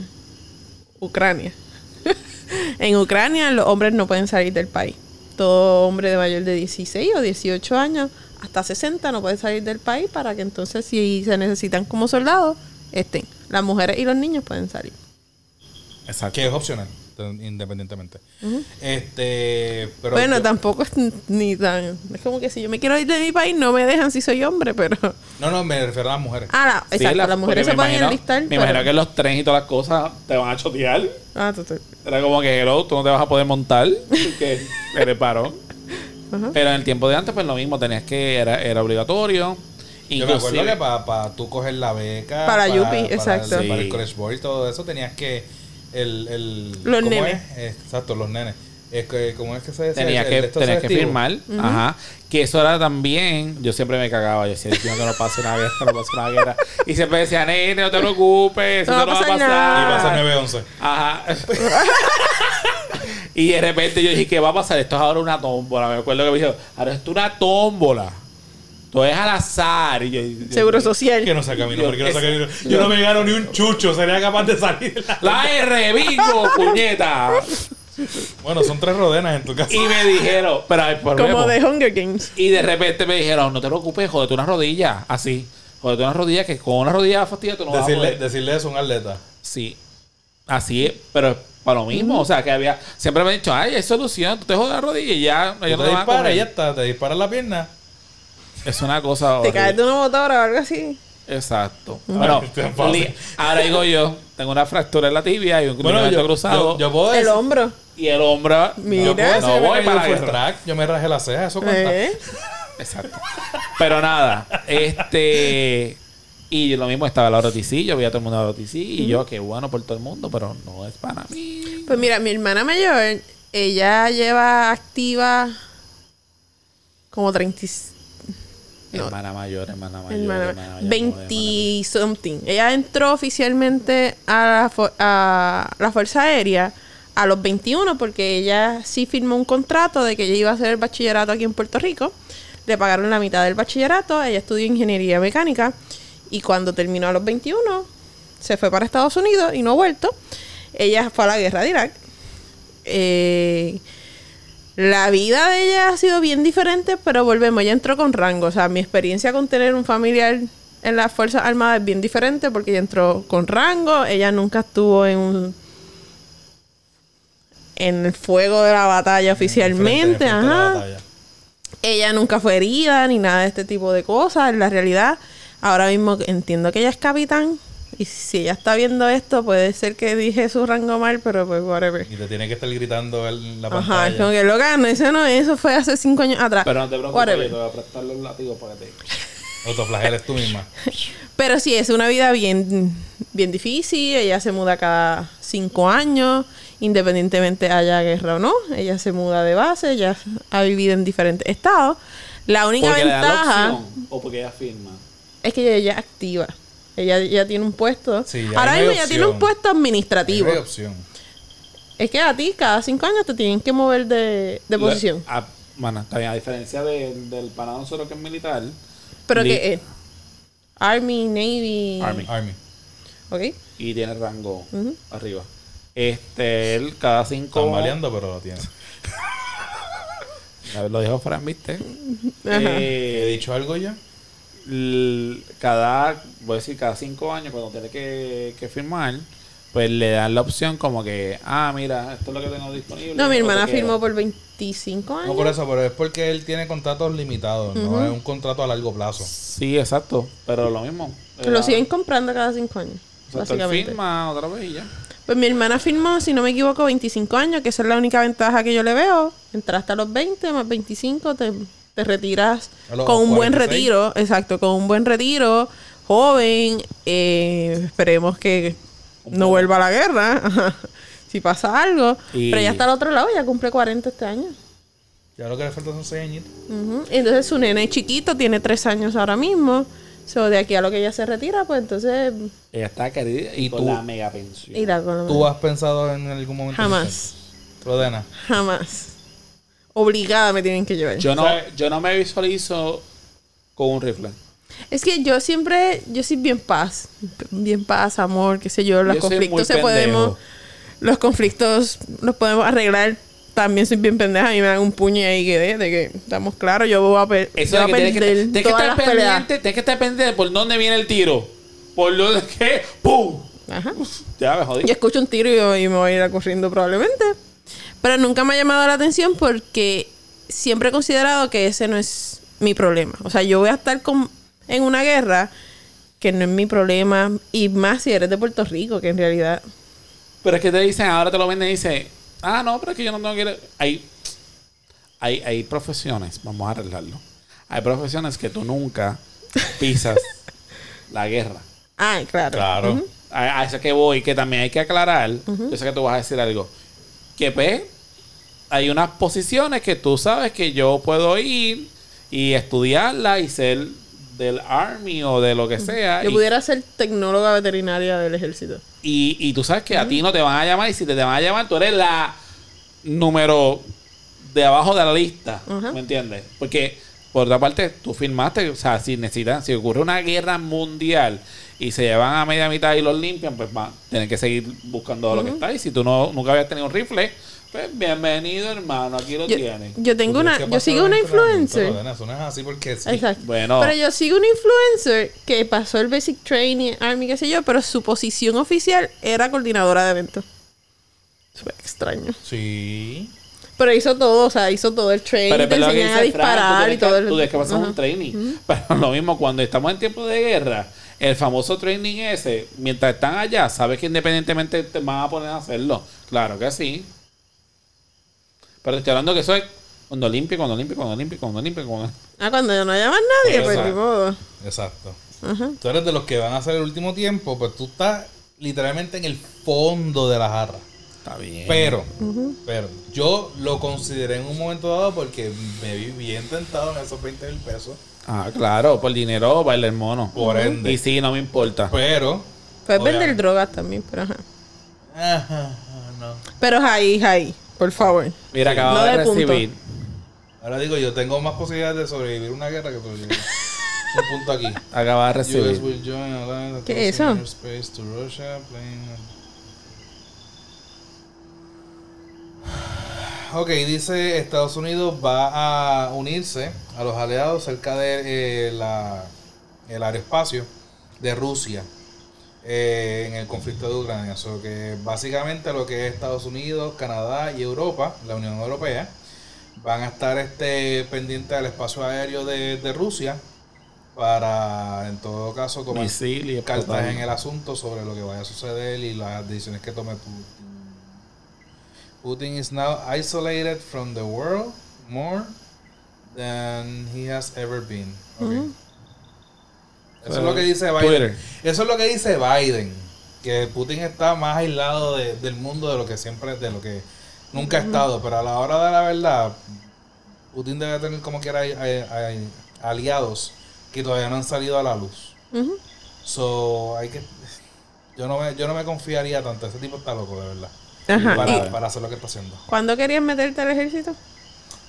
C: Ucrania. en Ucrania los hombres no pueden salir del país. Todo hombre de mayor de 16 o 18 años hasta 60 no puede salir del país para que entonces si se necesitan como soldados estén. Las mujeres y los niños pueden salir.
B: Exacto.
A: Que es opcional, te- independientemente. Este, pero
C: bueno,
A: yo-
C: tampoco es ni tan... Es como que si yo me quiero ir de mi país no me dejan si soy hombre, pero...
A: No, no, me refiero a las mujeres.
C: Ah, la-
B: Sí,
C: exacto,
B: la-
C: las mujeres se pueden enlistar.
B: Me
C: pero-
B: imagino que los trenes y todas las cosas te van a chotear.
C: Ah, tú- tú-
B: Era como que, hello, tú no te vas a poder montar porque eres varón.
C: Ajá.
B: Pero en el tiempo de antes, pues lo mismo, tenías que, era, era obligatorio.
A: Yo me acuerdo que para tú coger la beca.
C: Para Yupi,
A: para
C: exacto.
A: El, para el
B: Sí.
A: college board y todo eso tenías que. El, el,
C: Los
A: ¿cómo
C: nenes.
A: es? Exacto, los nenes. Es que, ¿Cómo es que se decía?
B: Tenías
A: El- el de
B: que, tenías que firmar. Ajá. Que eso era también. Yo siempre me cagaba. Yo decía, Dios que no pase una guerra, que no pase una guerra. Y siempre decía, nene, no te preocupes. Eso
C: No
B: no,
C: va a pasar. nada.
A: Y pasa 911.
B: Ajá. y de repente yo dije, ¿qué va a pasar? Esto es ahora una tómbola. Me acuerdo que me dijeron, ahora esto es una tómbola. Todo es al azar. Y yo, yo-
C: Seguro social.
A: Que no saca mi
B: Yo-
A: nombre, que no saca mi nombre. Yo no me gano ni un chucho, sería capaz de salir.
B: La R, bingo, puñeta.
A: Bueno, son tres rodenas en tu casa.
B: Y me dijeron, pero
C: Como de Hunger Games.
B: Y de repente me dijeron, no te preocupes, jódete una rodilla. Así. Jódete una rodilla, que con una rodilla fastidia tú no vas a
A: decirle,
B: poder.
A: decirle eso a un atleta.
B: Sí. Así es, pero es para lo mismo. O sea, que había. Siempre me han dicho, ay, hay solución, tú te jodes la rodilla y ya.
A: Tú
B: no
A: te
B: a
A: disparas ya está, te disparas la pierna.
B: Es una cosa.
C: Te caes de una motora o algo así.
B: Exacto. Bueno, ahora digo yo, tengo una fractura en la tibia y un
A: Bueno, yo,
B: cruzado.
A: yo, yo puedo
C: El
A: decir.
C: hombro.
B: y el hombro.
C: Mira.
B: No voy para guerra.
A: track. Yo me rajé la ceja, eso cuenta.
C: ¿Eh?
B: Exacto. Pero nada, este. Y lo mismo estaba la OTC, yo veía a todo el mundo a la OTC y yo, qué bueno por todo el mundo, pero no es para mí.
C: Pues mira, mi hermana mayor, ella lleva activa como 30, y- No.
B: Hermana mayor, hermana mayor.
C: hermana,
B: hermana mayor,
C: 20 something. Ella entró oficialmente a la, a la Fuerza Aérea a los 21 porque ella sí firmó un contrato de que ella iba a hacer el bachillerato aquí en Puerto Rico. Le pagaron la mitad del bachillerato, ella estudió ingeniería mecánica y cuando terminó a los 21 se fue para Estados Unidos y no ha vuelto. Ella fue a la guerra de Irak. Eh, la vida de ella ha sido bien diferente, pero volvemos, ella entró con rango. O sea, mi experiencia con tener un familiar en las Fuerzas Armadas es bien diferente porque ella entró con rango, ella nunca estuvo en un en el fuego de la batalla oficialmente,
A: la
C: ajá.
A: batalla.
C: Ella nunca fue herida ni nada de este tipo de cosas. En la realidad, ahora mismo entiendo que ella es capitán. Y si ella está viendo esto, puede ser que dije su rango mal, pero pues whatever.
A: Y te tiene que estar gritando en la
C: Ajá, es
A: pantalla.
C: como que loca, no, eso no, eso fue hace cinco años atrás.
B: Pero no te preocupes,
C: Whatever.
B: yo te voy a prestar los látigos para que te...
A: Autoflageles tú misma.
C: Pero sí, es una vida bien, bien difícil. Ella se muda cada cinco años, independientemente haya guerra o no. Ella se muda de base, ella ha vivido en diferentes estados. La única
B: Porque le dan la
C: ventaja
B: opción o porque ella firma.
C: es que ella es activa. Ella ya tiene un puesto.
A: Sí, ya
C: Ahora mismo ya tiene un puesto administrativo.
A: No hay opción.
C: Es que a ti cada cinco años te tienen que mover de, de posición.
B: La- a, bueno, está bien, a diferencia de- del pana nosotros que es militar.
C: Pero que es Army, Navy.
B: Army.
A: Army.
C: ¿Ok?
B: Y tiene rango arriba. Este, él cada cinco...
A: Están baleando, pero lo tiene.
B: A ver, Lo dijo Fran, ¿viste?
C: Ajá.
A: ¿He
B: Eh,
A: dicho algo ya?
B: Cada, voy a decir, cada cinco años, cuando tiene que, que firmar, pues le dan la opción como que, ah, mira, esto es lo que tengo disponible.
C: No, mi
B: o
C: hermana firmó por 25 años.
A: No por eso, pero es porque él tiene contratos limitados, no es un contrato a largo plazo.
B: Sí, exacto, pero lo mismo.
C: Lo
B: Era-
C: siguen comprando cada cinco años.
B: Doctor
C: básicamente.
B: firma otra vez y ya.
C: Pues mi hermana firmó, si no me equivoco, 25 años, que esa es la única ventaja que yo le veo. Entraste a los 20 más 25, te, te retiras con un buen
A: 46.
C: retiro. Exacto, con un buen retiro, joven. eh, esperemos que no vuelva a la guerra, si pasa algo.
B: Y-
C: Pero ya está al otro lado, ya cumple 40 este año.
A: Ya lo que le falta son seis añitos.
C: Ujú. Y Entonces su nene es chiquito, tiene 3 años ahora mismo. So, de aquí a lo que ella se retira, pues entonces
B: Ella está querida
A: ¿Y
B: y con
A: tú?
B: la mega pensión.
C: irá con
A: ¿Tú has pensado en algún momento? en
C: Jamás.
A: Rodena.
C: Jamás. Obligada me tienen que llevar.
B: Yo no, yo no me visualizo con un rifle.
C: Es que yo siempre, yo soy bien paz, bien paz, amor, qué sé yo, los
B: Yo
C: conflictos se
B: pendejo.
C: podemos, los conflictos los podemos arreglar. También soy bien pendeja, a mí me dan un puño y ahí quedé, de que estamos claros, yo voy a, per-
B: Eso
C: yo voy a
B: que tienes que,
C: perder
B: tienes que
C: todas
B: estar
C: las peleas.
B: pendiente, tienes que estar pendiente de por dónde viene el tiro. Por lo que ¡pum!
C: Ajá.
B: Ya me jodí.
C: Yo escucho un tiro y, y me voy a ir a corriendo probablemente. Pero nunca me ha llamado la atención porque siempre he considerado que ese no es mi problema. O sea, yo voy a estar con, en una guerra que no es mi problema. Y más si eres de Puerto Rico, que en realidad...
B: Pero es que te dicen, ahora te lo venden y dicen, ah, no, pero es que yo no tengo que ir. Hay, hay, hay profesiones, vamos a arreglarlo. Hay profesiones que tú nunca pisas la guerra.
C: Ay, claro.
A: Claro.
B: A, a eso que voy, que también hay que aclarar. Yo sé que tú vas a decir algo. Que pues, hay unas posiciones que tú sabes que yo puedo ir y estudiarla y ser del Army o de lo que sea.
C: Yo
B: y-
C: pudiera ser tecnóloga veterinaria del ejército.
B: y, y tú sabes que a ti no te van a llamar y si te, te van a llamar, tú eres la número de abajo de la lista. ¿Me entiendes? Porque, por otra parte, tú firmaste, o sea, si necesitan, si ocurre una guerra mundial y se llevan a media mitad y los limpian, pues van, tienen que seguir buscando lo que está. Y si tú no, nunca habías tenido un rifle, pues bienvenido, hermano, aquí lo
C: Yo,
B: tienes.
C: yo tengo
A: ¿Tú
C: una... Yo sigo una influencer.
A: Eso no es así porque sí.
C: Exacto.
B: Bueno.
C: Pero yo sigo una influencer que pasó el Basic Training, Army, qué sé yo, pero su posición oficial era coordinadora de eventos. Súper extraño.
A: Sí.
C: Pero hizo todo, o sea, hizo todo el training,
B: Pero es
C: te enseñan a disparar
B: tú
C: y
B: tienes que-
C: todo el...
B: Tú que pasar
C: Ajá.
B: un training. Pero lo mismo, cuando estamos en tiempo de guerra, el famoso training ese, mientras están allá, sabes que independientemente te van a poner a hacerlo. Claro que sí. Pero te estoy hablando que eso es cuando limpie, cuando limpie, cuando limpie, cuando limpie, cuando...
C: Ah, cuando ya no haya más nadie, pues ni modo.
A: Exacto.
C: Ajá.
A: Tú eres de los que van a hacer el último tiempo, pues tú estás literalmente en el fondo de la jarra.
B: Está bien.
A: Pero, pero, yo lo consideré en un momento dado porque me vi bien tentado en esos 20 mil pesos.
B: Ah, claro, por dinero baila el mono.
A: Por ende.
B: Y sí, no me importa.
A: Pero.
C: Puedes vender drogas también, pero ajá.
A: Ajá, no.
C: Pero ahí, ahí, por favor.
B: Mira, acabo
C: No
B: de recibir.
A: Ahora digo, yo tengo más posibilidades de sobrevivir una guerra que sobrevivir. un punto aquí.
B: Acaba de
A: US
B: recibir.
A: will join alliance
C: ¿Qué es
A: across
C: eso?
A: airspace to Russia, playing- Ok, dice Estados Unidos va a unirse a los aliados cerca de eh, la, el aeroespacio de Rusia eh, en el conflicto de Ucrania. So que básicamente lo que es Estados Unidos, Canadá y Europa, la Unión Europea, van a estar este pendientes del espacio aéreo de, de Rusia para en todo caso tomar
B: Misil y
A: cartas en el asunto sobre lo que vaya a suceder y las decisiones que tome Putin. Putin is now isolated from the world more than he has ever been. Eso es lo que dice Biden.
B: Twitter.
A: Eso es lo que dice Biden. Que Putin está más aislado de- del mundo de lo que siempre, de lo que nunca ha estado. Pero a la hora de la verdad, Putin debe tener como quiera hay- hay aliados que todavía no han salido a la luz. So, hay que. Yo no me, yo no me confiaría tanto. Ese tipo está loco, de verdad.
C: Ajá.
A: Para,
C: ¿Y
A: para hacer lo que está haciendo.
C: cuándo querías meterte al ejército?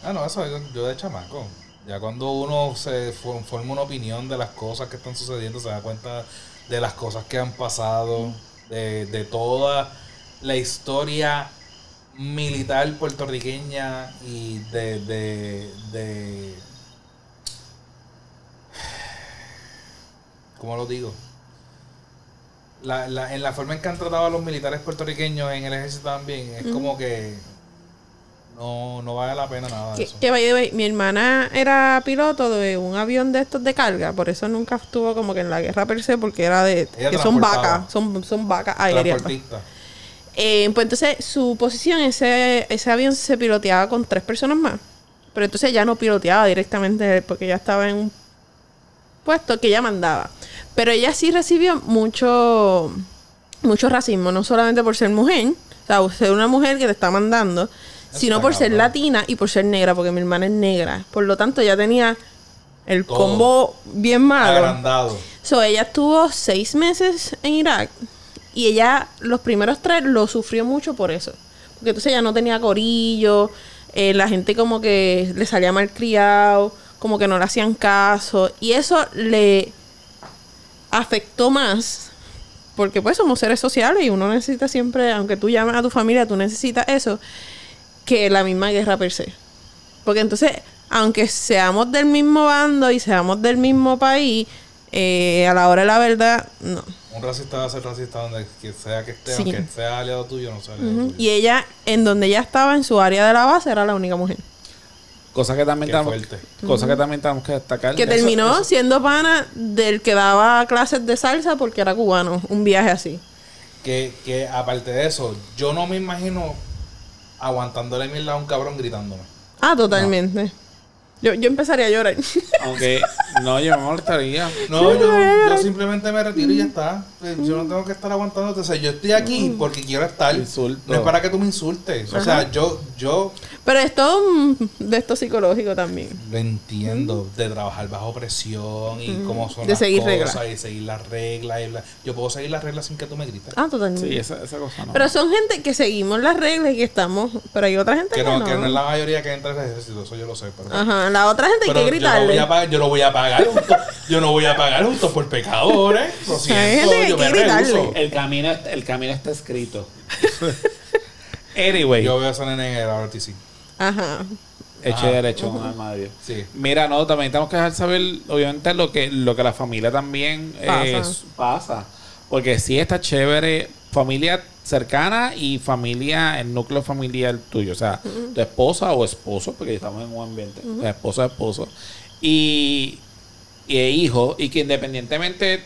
A: Ah, no, eso yo, yo de chamaco. Ya cuando uno se fo- forma una opinión de las cosas que están sucediendo, se da cuenta de las cosas que han pasado, de, de toda la historia militar puertorriqueña y de, de, de ¿cómo lo digo? La, la- en la forma en que han tratado a los militares puertorriqueños en el ejército también, es como que No, no vale la pena nada de
C: Que,
A: eso.
C: que, by the way, mi hermana era piloto de un avión de estos de carga, por eso nunca estuvo como que en la guerra per se, porque era de...
A: Ella
C: que son vacas, son, son vacas aéreas. pues. Eh, pues entonces su posición, ese, ese avión se piloteaba con tres personas más. Pero entonces ella no piloteaba directamente porque ella estaba en un puesto que ella mandaba. Pero ella sí recibió mucho, mucho racismo, no solamente por ser mujer, o sea, ser una mujer que te está mandando, sino por ser latina y por ser negra, porque mi hermana es negra. Por lo tanto, ella tenía el
A: Todo.
C: combo bien malo.
A: Agrandado.
C: So, ella estuvo seis meses en Irak y ella los primeros tres lo sufrió mucho por eso. Porque entonces ella no tenía corillo, eh, la gente como que le salía mal criado, como que no le hacían caso. Y eso le afectó más. Porque pues somos seres sociales y uno necesita siempre, aunque tú llames a tu familia, tú necesitas eso, que la misma guerra per se. Porque entonces, aunque seamos del mismo bando y seamos del mismo país, eh, a la hora de la verdad, no.
A: Un racista va a ser racista donde sea que esté,
C: Sí.
A: aunque sea aliado tuyo, no sea aliado tuyo.
C: Y ella, en donde ella estaba, en su área de la base, era la única mujer.
B: Cosa que también tenemos, cosa que también tenemos que destacar.
C: Que
B: Eso-
C: terminó
B: eso-
C: siendo pana del que daba clases de salsa porque era cubano. Un viaje así.
A: Que, que aparte de eso, yo no me imagino aguantándole mierda a un cabrón gritándome.
C: Ah, totalmente. Yo, yo empezaría a llorar.
B: Aunque no, yo me molestaría.
A: No, yo, yo simplemente me retiro y ya está. Eh, Yo no tengo que estar aguantándote. O sea, yo estoy aquí porque quiero estar.
B: Insulto.
A: No es para que tú me insultes. O sea, yo, yo
C: Pero es todo un- de esto psicológico también.
A: lo entiendo de trabajar bajo presión y cómo son
C: De
A: las
C: seguir
A: cosas
C: reglas.
A: y seguir las reglas. y bla- Yo puedo seguir las reglas sin que tú me grites.
C: Ah, totalmente.
B: Sí, esa, esa cosa no.
C: Pero son gente que seguimos las reglas y que estamos. Pero hay otra gente
A: Que
C: que,
A: no,
C: no.
A: que no es la mayoría que entra al ejército, eso yo lo sé. Pero,
C: Ajá, la otra gente hay
A: pero
C: que
A: yo, no voy
C: gritarle.
A: a pagar, yo no voy a pagar junto, yo no voy a pagar por pecadores. Lo
C: Hay gente
A: siento,
C: que
A: yo me
C: hay que gritarle.
A: rehuso.
B: el camino, el camino está escrito. anyway,
A: Yo veo a nene en el RTC.
C: Ajá.
B: hecho
A: Ajá.
B: y derecho armario.
A: Sí.
B: Mira, no, también tenemos que dejar saber, obviamente, lo que, lo que la familia también eh,
C: Pasa.
B: pasa. Porque sí está chévere, familia cercana y familia, el núcleo familiar tuyo. O sea, tu esposa o esposo, porque estamos en un ambiente, sea, esposa, esposo. Y, y hijo, y que independientemente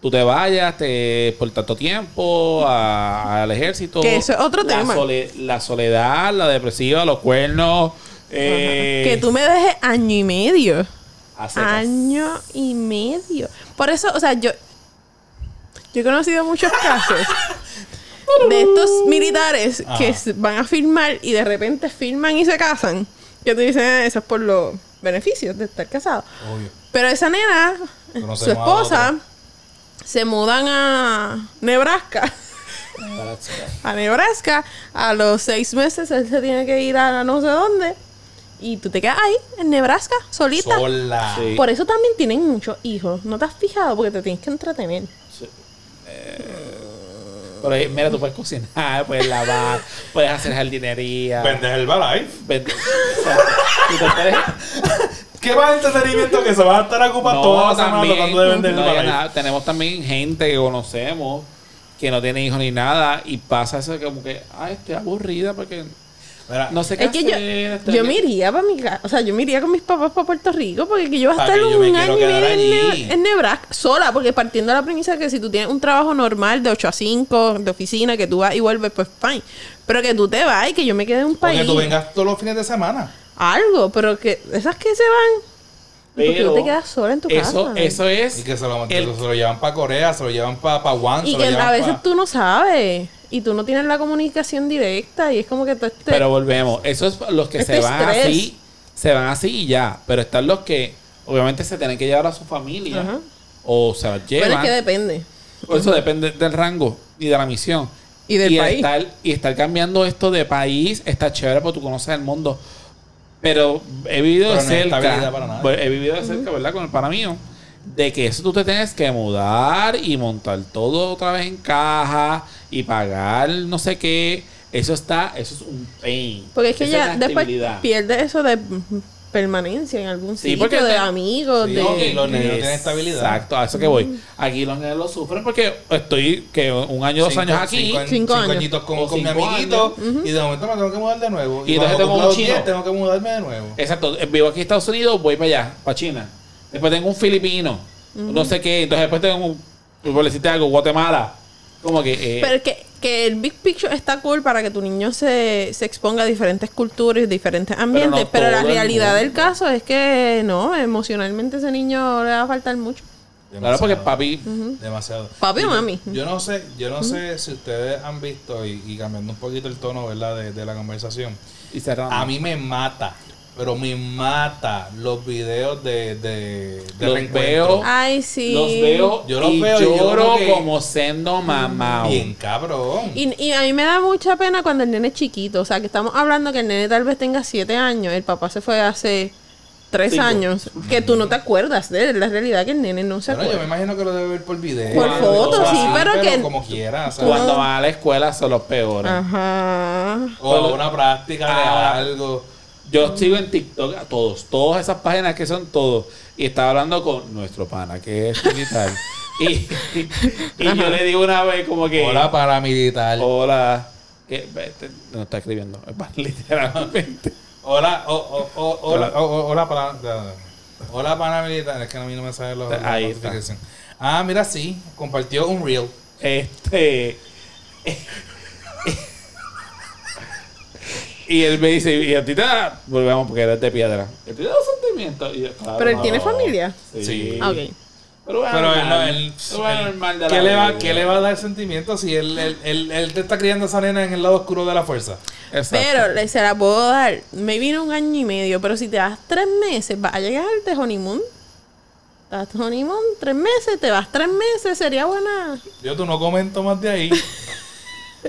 B: tú te vayas te, por tanto tiempo a- al ejército.
C: Que eso es otro
B: la
C: tema.
B: sole- la soledad, la depresiva, los cuernos. eh,
C: Que tú me dejes año y medio. Año y medio. Por eso, o sea, yo. Yo he conocido muchos casos de estos militares
A: Ajá.
C: que van a firmar y de repente firman y se casan. Que tú dices, "Ah, eso es por los beneficios de estar casado.
A: Obvio.
C: Pero esa nena, su
A: Conocemos
C: esposa. Se mudan a Nebraska. a Nebraska. A los seis meses él se tiene que ir a no sé dónde. Y tú te quedas ahí, en Nebraska, solita.
A: Sola.
B: Sí.
C: Por eso también tienen muchos hijos. ¿No te has fijado? Porque te tienes que entretener.
B: Pero ahí, mira, tú puedes cocinar, puedes lavar, puedes hacer jardinería.
A: Vendes el Balife.
B: Vende- o sea, tú te puedes-
A: ¿Qué más entretenimiento que se va a estar ocupando toda la semana
B: también,
A: tratando de vender
B: no, nada, tenemos también gente que conocemos que no tiene hijos ni nada y pasa eso como que, ay, estoy aburrida porque
A: Mira,
B: no sé qué
C: Es que yo,
B: hacer, estoy
C: yo
B: aquí".
C: me iría para mi casa. O sea, yo me iría con mis papás para Puerto Rico. Porque que yo voy a estar
A: que yo
C: un año y medio en. Ne- en Nebraska sola. Porque partiendo de la premisa que si tú tienes un trabajo normal de 8 a 5 de oficina, que tú vas y vuelves, pues fine. Pero que tú te vas y que yo me quede en un país.
A: tú vengas todos los fines de semana.
C: Algo, pero que esas que se van. porque
B: Pero
C: tú te quedas sola en tu
B: eso,
C: casa.
B: eso es
A: Y que se lo,
B: el-
A: se lo llevan para Corea, se lo llevan para pa
C: Y
A: se
C: que a veces
A: pa-
C: tú no sabes. Y tú no tienes la comunicación directa. Y es como que tú este,
B: Pero volvemos, eso es los que
C: Este
B: se van
C: estrés.
B: así, se van así y ya, pero están los que obviamente se tienen que llevar a su familia
C: Ajá.
B: o se las llevan.
C: es que depende.
B: Por eso depende del rango y de la misión.
C: Y del país.
B: Estar, y estar cambiando esto de país está chévere porque tú conoces el mundo. Pero he vivido
A: Pero
B: de
A: no es
B: cerca.
A: para nada.
B: He vivido de cerca, ¿verdad? Con el pana mío. De que eso tú te tienes que mudar y montar todo otra vez en caja y pagar no sé qué. Eso está, eso es un pain.
C: Porque es que
B: Esa
C: ya
B: la
C: después pierde eso de permanencia en algún
B: Sí,
C: sitio,
B: porque
C: de
B: te-
C: amigos,
A: Sí,
C: de...
A: y los niños tienen estabilidad.
B: Exacto, a eso que voy. Aquí los niños lo sufren porque estoy que un año, dos
A: Cinco-
B: años aquí.
A: Cinco,
C: Cinco
A: cinco
C: años.
A: añitos con, mi amiguito. Y de momento me tengo que mudar de nuevo.
B: Y
A: Y,
B: entonces tengo un chino.
A: 10, tengo que mudarme de nuevo.
B: Exacto, vivo aquí en Estados Unidos, voy para allá, para China. Después tengo un filipino, no sé qué. Entonces después tengo un, por decirte algo, Guatemala. Como que... eh,
C: Pero que, que el big picture está cool para que tu niño se, se exponga a diferentes culturas y diferentes ambientes.
B: no
C: Pero, la realidad del caso es que no, emocionalmente ese niño le va a faltar mucho.
B: claro, porque
A: Demasiado.
B: papi...
A: Demasiado.
C: Papi o mami.
A: Yo no sé, yo no sé si ustedes han visto, y, y cambiando un poquito el tono, ¿verdad? De, de la conversación.
B: Y cerrando.
A: A mí me mata, pero me mata los videos de, de, de
B: Los veo.
C: Ay, sí.
B: Los veo,
A: Yo los
B: y
A: veo yo
B: lloro
A: como
B: sendo mamá.
A: Bien cabrón.
C: Y, y a mí me da mucha pena cuando el nene es chiquito. O sea, que estamos hablando que el nene tal vez tenga siete años. El papá se fue hace tres
B: Cinco.
C: años. Que tú no te acuerdas de él. La realidad que el nene no se
A: Bueno, yo me
C: acuerda.
A: imagino que lo debe ver por video.
C: Por
A: o
C: foto,
A: cosas
C: sí, pero que-
A: como quiera, sea,
B: Cuando van a la escuela son los peores.
C: Ajá.
A: o una práctica de
B: Ah.
A: algo.
B: Yo sigo en TikTok a todos, todas esas páginas que son todos. Y estaba hablando con nuestro pana, que es militar. y, y, y yo le digo una vez como que...
A: Hola paramilitar.
B: Hola. Que, vete, no está escribiendo, literalmente.
A: Hola, o, o, o, hola, hola para, hola paramilitar. Es que a mí no me sale los, la
B: Ahí está.
A: notificación. Ah, mira, sí, compartió un reel.
B: Este. Y él me dice, y a ti te da, volvemos porque eres de piedra. ¿A ti te da sentimiento? Y yo, claro,
C: Pero él
B: no.
C: tiene familia.
B: Sí.
A: Sí.
C: Ah, ok.
B: Pero, bueno,
A: Pero él no, ¿qué,
B: la
A: le va. ¿qué le va a dar sentimiento si él, él, él, él te está criando a esa nena en el lado oscuro de la fuerza?
B: Exacto.
C: Pero le- se la puedo dar. Me vino un año y medio. Pero si te das tres meses, vas a llegar de honeymoon. Te das honeymoon tres meses, te vas tres meses, sería buena.
A: Yo tú no comento más de ahí.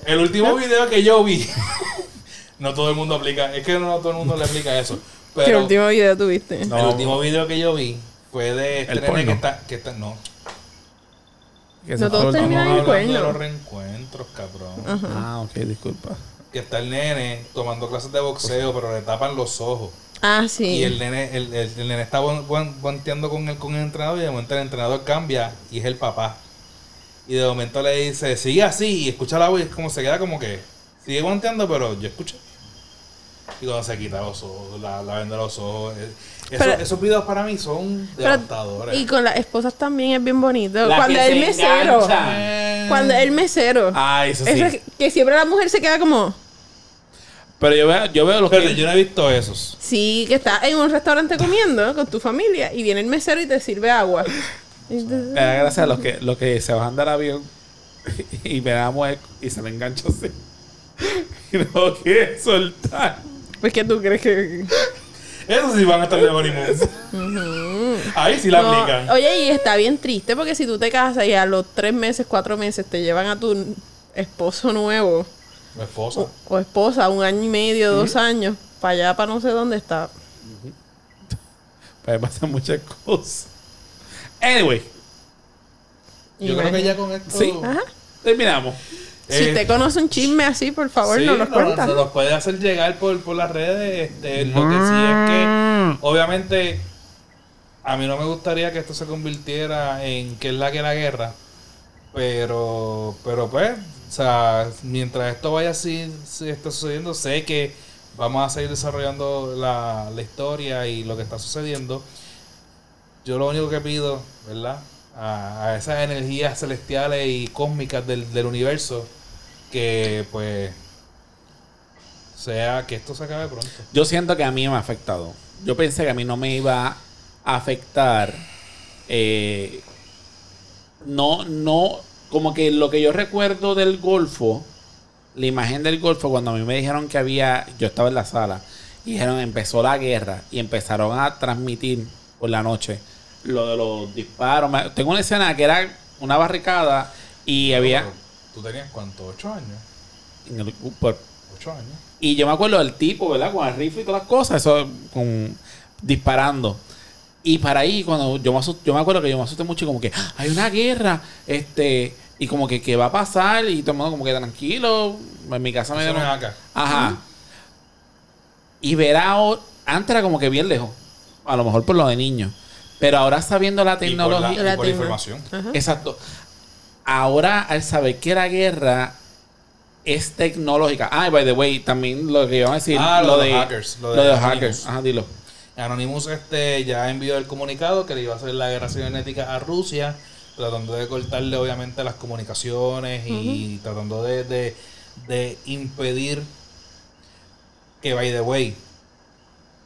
A: El último video que yo vi, no todo el mundo aplica, es que no todo el mundo le aplica eso.
C: ¿Qué
A: Pero
C: último video tuviste?
B: No.
A: el último video que yo vi fue de este
B: El
A: nene
B: porno.
A: que está, que está, no,
B: Que
C: No todos terminan
A: estamos
C: en
A: hablando de
C: cuerno.
A: los reencuentros, cabrón.
B: Ah, ok, disculpa.
A: Que está el nene tomando clases de boxeo, pero le tapan los ojos.
C: Ah, sí.
A: Y el nene, el, el, el nene está bonteando con el, con el entrenador y de momento el entrenador cambia y es el papá. Y de momento le dice, sigue así y escucha la voz y es como se queda como que sigue bonteando, pero yo escuché. Y cuando se quita los ojos, la, la venda de los ojos. eh, eso-
C: Pero-
A: esos videos para mí son
C: Pero-
A: devastadores.
C: y con las esposas también es bien bonito.
B: La
C: Cuando el
B: se
C: mesero.
B: engancha.
A: Eh,
C: Cuando el mesero.
B: Ah, eso sí.
C: Eso es que siempre la mujer se queda como.
B: Pero yo veo, yo veo los que...
A: yo no he visto esos.
C: Sí, que estás en un restaurante comiendo con tu familia y viene el mesero y te sirve agua. Entonces,
B: Me da gracia los que, los que se bajan del avión y me da mueco y se le engancha así. Y no quiere soltar.
C: Pues que tú crees que.
A: Esos sí van a estar de honeymoon. Ahí sí la
C: No,
A: aplican.
C: Oye, y está bien triste porque si tú te casas y a los tres meses, cuatro meses te llevan a tu esposo nuevo
A: Mi esposa.
C: o, o esposa, un año y medio, dos años, para allá, para no sé dónde está.
B: Puede pasar muchas cosas. Anyway,
A: Yo creo que ya con esto.
B: Sí.
C: Ajá.
B: terminamos.
C: Si
A: Eh,
C: usted conoce un chisme así, por favor,
A: Sí,
C: no nos
A: no,
C: cuenta.
A: nos los puede hacer llegar por, por las redes. Este, lo que sí es que, obviamente, a mí no me gustaría que esto se convirtiera en que es la que la guerra. Pero, pero pues, o sea, mientras esto vaya así, si está sucediendo, sé que vamos a seguir desarrollando la, la historia y lo que está sucediendo. Yo lo único que pido, ¿verdad? A, a esas energías celestiales y cósmicas del, del universo, que pues sea que esto se acabe pronto.
B: Yo siento que a mí me ha afectado. Yo pensé que a mí no me iba a afectar. eh, no, no, como que lo que yo recuerdo del Golfo, la imagen del Golfo, cuando a mí me dijeron que había, yo estaba en la sala, y dijeron empezó la guerra y empezaron a transmitir por la noche lo de los disparos. Tengo una escena que era una barricada y había...
A: ¿Tú tenías cuánto? ¿Ocho años?
B: en el- por-
A: ¿Ocho años?
B: y yo me acuerdo del tipo, ¿verdad? Con el rifle y todas las cosas, eso con disparando. Y para ahí, cuando yo me asusté, yo me acuerdo que yo me asusté mucho y como que "Ah, hay una guerra, este, y como que qué va a pasar, y todo el mundo como que tranquilo. En mi casa me dieron.
A: acá.
B: Ajá. Y ver a, o- antes era como que bien lejos. A lo mejor por lo de niños. Pero ahora sabiendo la
A: Y por la,
B: tecnología.
A: y por la información.
C: Ajá.
B: Exacto. Ahora, al saber que la guerra es tecnológica. Ah, y by the way, también lo que iban a decir.
A: Ah,
B: lo,
A: lo de
B: de
A: los hackers, lo
B: Lo
A: de
B: los hackers. Ajá, dilo.
A: Anonymous este, ya envió el comunicado que le iba a hacer la guerra cibernética a Rusia, tratando de cortarle obviamente las comunicaciones y tratando de, de, de impedir que, by the way,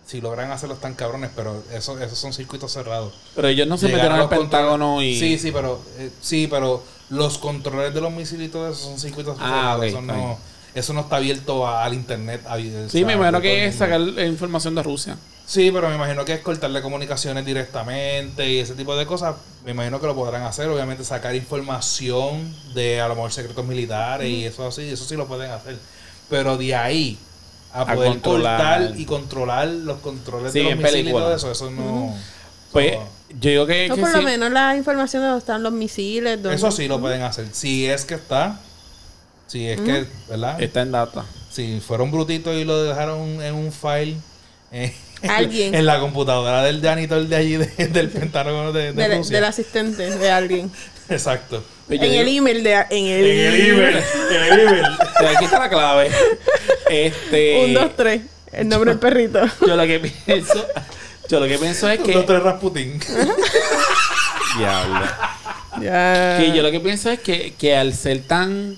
A: si logran hacerlos tan cabrones, pero eso, esos son circuitos cerrados.
B: Pero ellos no se
A: Llegar
B: metieron al
A: los
B: Pentágono y.
A: Sí, sí, pero eh, sí, pero los controles de los misiles y todo eso son circuitos
B: Ah,
A: cerrados.
B: ok,
A: eso, no, eso no está abierto a- al internet. a- o
B: Sí,
A: sea,
B: me imagino que es sacar información de Rusia.
A: Sí, pero me imagino que es cortarle comunicaciones directamente y ese tipo de cosas. Me imagino que lo podrán hacer. Obviamente sacar información de a lo mejor secretos militares y eso así, eso sí lo pueden hacer. Pero de ahí a
B: A
A: poder
B: controlar.
A: cortar y controlar los controles
B: Sí,
A: de los misiles y todo eso, eso no...
B: Pues
A: eso-
B: yo digo que.
C: No,
B: que
C: por
B: sí.
C: lo menos la información de dónde están los misiles.
A: Eso sí lo pueden hacer. Si es que está. Si es que, ¿verdad?
B: Está en data.
A: Si fueron brutitos y lo dejaron en un file. eh,
C: Alguien.
A: En la computadora del janitor de allí, de- del Pentágono de, de
C: Del,
A: Rusia.
C: del asistente de alguien.
A: Exacto.
B: Pues
C: en
B: digo-
C: el email de en el,
A: En el email. En el email.
B: Aquí está la clave. Este.
C: Un, dos, tres. El nombre del perrito.
B: Yo lo que pienso. Yo lo que pienso es que.
A: dos, tres Rasputin.
B: Diablo. Que yo lo que pienso es que, que al ser tan,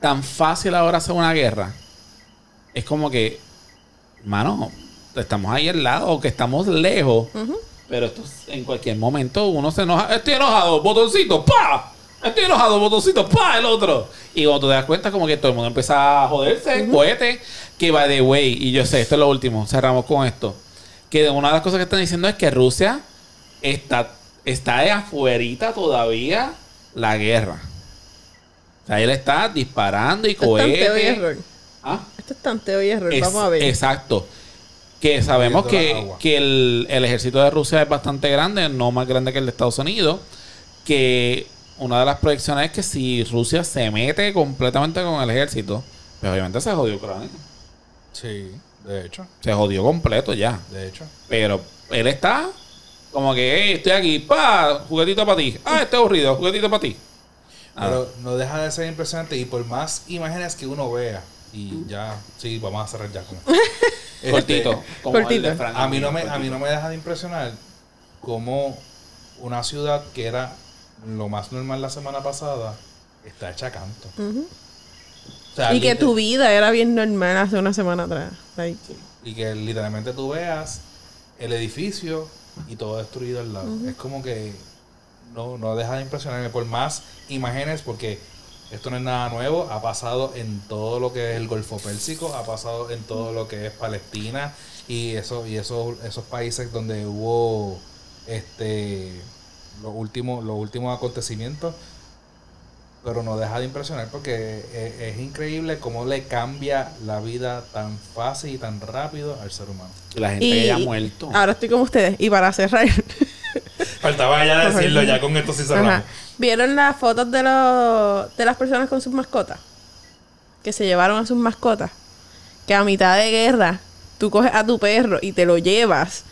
B: tan fácil ahora hacer una guerra, es como que, mano, estamos ahí al lado, o que estamos lejos, pero esto es- en cualquier momento uno se enoja. Estoy enojado, botoncito, pa. Estoy enojado, botoncito, pa, el otro. Y cuando te das cuenta, como que todo el mundo empieza a joderse, cohete, que va de way. Y yo sé, esto es lo último, cerramos con esto. Que una de las cosas que están diciendo es que Rusia está, está de afuerita todavía la guerra. O sea, él está disparando y
C: Esto es tanteo y
B: cohete.
C: error.
B: ¿Ah?
C: Esto es tanteo y error.
B: Es-
C: Vamos a ver.
B: Exacto. Que sabemos que, que el, el ejército de Rusia es bastante grande, no más grande que el de Estados Unidos. Que una de las proyecciones es que si Rusia se mete completamente con el ejército, pues obviamente se jodió Ucrania.
A: Sí, de hecho.
B: Se jodió completo ya.
A: De hecho.
B: Pero él está como que, "Hey, estoy aquí, pa, juguetito para ti. Ah, estoy aburrido, juguetito para ti. Ah.
A: Pero no deja de ser impresionante y por más imágenes que uno vea, y ya, sí, vamos a cerrar ya con esto. Este,
B: Cortito. como el
C: Cortito.
B: de Frank
A: A mí, no me,
B: cortito.
A: a mí no me deja de impresionar cómo una ciudad que era lo más normal la semana pasada está hecha canto.
C: Ujú.
A: O sea,
C: Y que tu vida era bien normal hace una semana atrás. Like,
A: y que literalmente tú veas el edificio y todo destruido al lado. Es como que no, no deja de impresionarme por más imágenes porque esto no es nada nuevo, ha pasado en todo lo que es el Golfo Pérsico, ha pasado en todo lo que es Palestina y eso y esos esos países donde hubo este los últimos los últimos acontecimientos pero no deja de impresionar porque es, es increíble cómo le cambia la vida tan fácil y tan rápido al ser humano.
B: Y la gente
C: y
B: que ya ha muerto.
C: ahora estoy como ustedes. Y para cerrar,
A: Faltaba ya decirlo, ya con esto sí cerramos.
C: Ajá. ¿Vieron las fotos de, los, de las personas con sus mascotas? Que se llevaron a sus mascotas. Que a mitad de guerra tú coges a tu perro y te lo llevas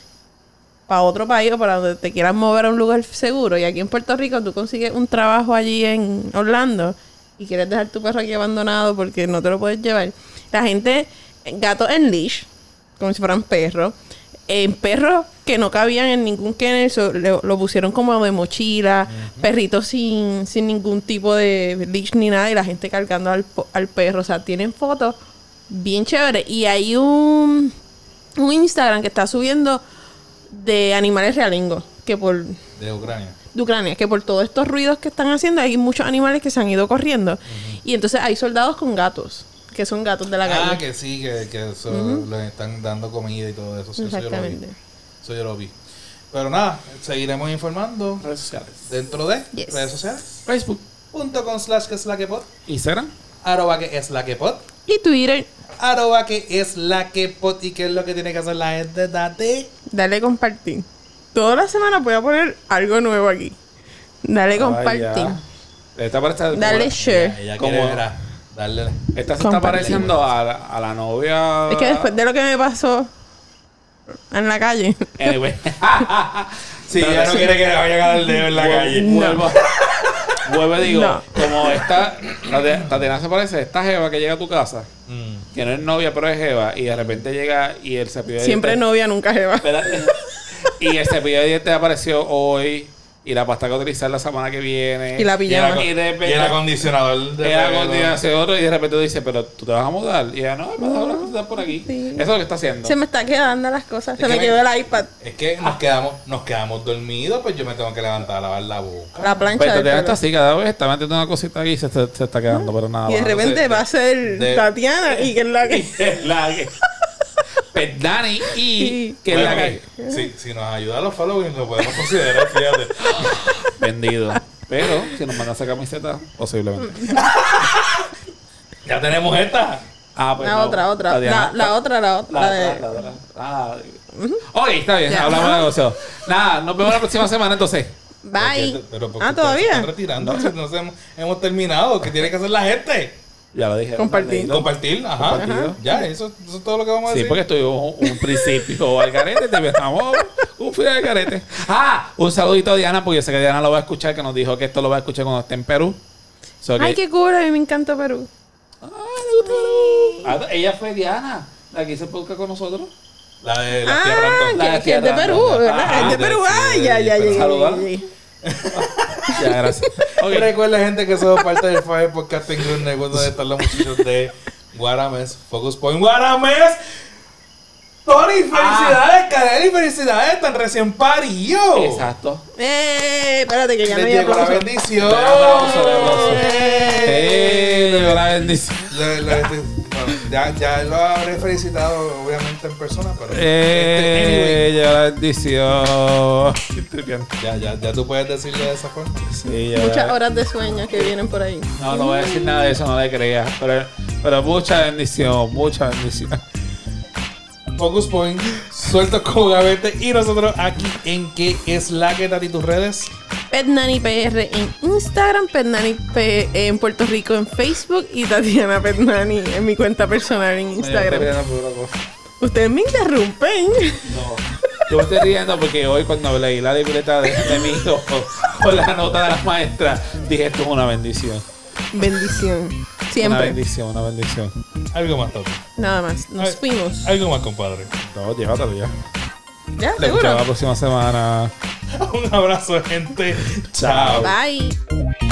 C: para otro país o para donde te quieras mover a un lugar seguro. Y aquí en Puerto Rico tú consigues un trabajo allí en Orlando y quieres dejar tu perro aquí abandonado porque no te lo puedes llevar. La gente, gatos en leash, como si fueran perros. En perros que no cabían en ningún kennel, so- lo pusieron como de mochila, perritos sin, sin ningún tipo de leash ni nada, y la gente cargando al, al perro. O sea, tienen fotos bien chéveres. Y hay un, un Instagram que está subiendo de animales realingos, que por
A: De Ucrania.
C: de Ucrania, que por todos estos ruidos que están haciendo hay muchos animales que se han ido corriendo. Y entonces hay soldados con gatos, que son gatos de la
A: Ah,
C: calle.
A: que sí, que, que eso les están dando comida y todo eso. sí, eso yo lo vi.
C: Exactamente.
A: Eso yo lo vi. Pero nada, seguiremos informando
B: Redes sociales.
A: dentro de
C: Yes.
A: redes sociales.
B: Facebook.
A: Punto con slash que es la que pod.
B: Instagram.
A: Arroba que es la que pod.
C: Y Twitter,
A: Arroba que es la que pod. ¿Y qué es lo que tiene que hacer la gente? Date.
C: dale compartir. Toda la semana voy a poner algo nuevo aquí. Dale compartir.
B: Esta parece
C: Dale
B: como-
C: share.
A: Ella
B: Como-
A: quiere ver a- darle.
B: Esta se está pareciendo a la, a la novia.
C: Es que después de lo que me pasó en la calle.
B: Anyway.
A: Sí, ella no quiere que le vayan a dar el dedo en la calle.
B: Vuelvo, vuelvo y digo,
C: No.
B: como esta, Tati- Tatiana se parece, esta jeva que llega a tu casa,
A: Mm.
B: que no es novia, pero es jeva, y de repente llega y el cepillo de
C: Siempre
B: dientes-
C: novia, nunca jeva.
B: Y el cepillo de dientes apareció hoy, y la pasta que utilizar la semana que viene.
C: Y la
A: Y el,
C: pijama.
B: Y repente-
A: y el acondicionador de
B: hacia otro y de repente tú dices, pero tú te vas a mudar. Y ella, no, me vas a cosas por aquí.
C: Sí.
B: Eso es lo que está haciendo.
C: Se me está quedando las cosas.
A: Es
C: Se me
A: que me-
C: quedó el iPad.
A: Es que nos quedamos, nos quedamos dormidos, pues yo me tengo que levantar a lavar la boca.
C: La plancha
B: Pero
C: pelo.
B: está así, cada vez está metiendo una cosita aquí y se, se- se está quedando, pero nada.
C: Y de repente va a ser
A: de-
C: Tatiana y que es la que.
B: Pues Dani y que es la
A: Bueno,
B: que.
A: si, si nos ayuda a los following, lo podemos considerar, fíjate.
B: Vendido. Pero si nos mandas esa camiseta, posiblemente.
A: Ya tenemos esta.
B: Ah, pues
C: La
B: no.
C: otra, otra. La, la otra, la otra.
B: La,
C: la de-
B: otra, la otra. Ah, ok, está bien.
C: Ya.
B: Hablamos de negocio. Nada, nos vemos la próxima semana entonces.
C: Bye.
A: Pero porque
C: Ah, todavía.
A: están retirando, no hemos terminado. ¿Qué tiene que hacer la gente?
B: Ya lo dije.
C: Compartir.
B: Leído.
A: Compartir, ajá.
B: Compartido.
A: Ya, eso, eso es todo lo que vamos a
B: Sí,
A: decir.
B: porque estuvimos un, un principio al carete, terminamos un fin al carete. Ah, un saludito a Diana, porque yo sé que Diana lo va a escuchar, que nos dijo que esto lo va a escuchar cuando esté en Perú. So que-
C: Ay, qué cool. A mí me encanta Perú.
B: Ah, Perú. Ah, ella fue Diana, la que hizo podcast con nosotros.
A: La de la
C: Ah,
A: tierra.
B: La
C: que,
B: de
C: que es de
B: Tierra
C: Perú. ¿verdad?
B: Ah,
C: es de
A: de-
C: Perú.
A: sí,
C: Ay,
A: de-
C: ya, ya ya.
B: Ya, gracias. Ok.
A: Recuerda, gente, que somos parte del Fire Podcasting Group Network, donde están los muchachos de Guarames, Focus Point Guarames. Tony, felicidades, Kareli, felicidades, tan recién parido.
B: Exacto.
C: Eh, espérate que ya hay
A: llegó la
C: aplauso.
A: bendición.
B: Aplauso, un aplauso.
A: Eh.
B: Eh, le dio la bendición.
A: Le- le- ya, ya lo habré felicitado, obviamente, en persona, pero.
B: Eh,
A: anyway, ya, ya, ya tú puedes decirlo de esa forma.
B: Sí, ya-
C: Muchas horas de sueño que vienen por ahí.
B: No, no voy a decir nada de eso, no le creas. Pero, pero mucha bendición, mucha bendición.
A: Focus Point, suelto como gavete. Y nosotros aquí en ¿Qué es la que Tati tus redes?
C: Petnani PR en Instagram, Petnani P en Puerto Rico en Facebook y Tatiana Petnani en mi cuenta personal en Instagram. Ustedes me interrumpen.
B: No. Yo me estoy riendo porque hoy cuando leí la libreta de, de mi hijo con la nota de la maestra, dije esto es una bendición.
C: Bendición.
B: Una bendición, una bendición.
A: Algo más, Tati.
C: Nada más. Nos
A: Ay.
C: fuimos.
A: Algo más, compadre.
B: No, llévatelo ya.
C: ¿Ya?
B: Escuchamos
C: ¿Seguro?
B: la próxima semana.
A: Un abrazo, gente. Chao.
C: Bye.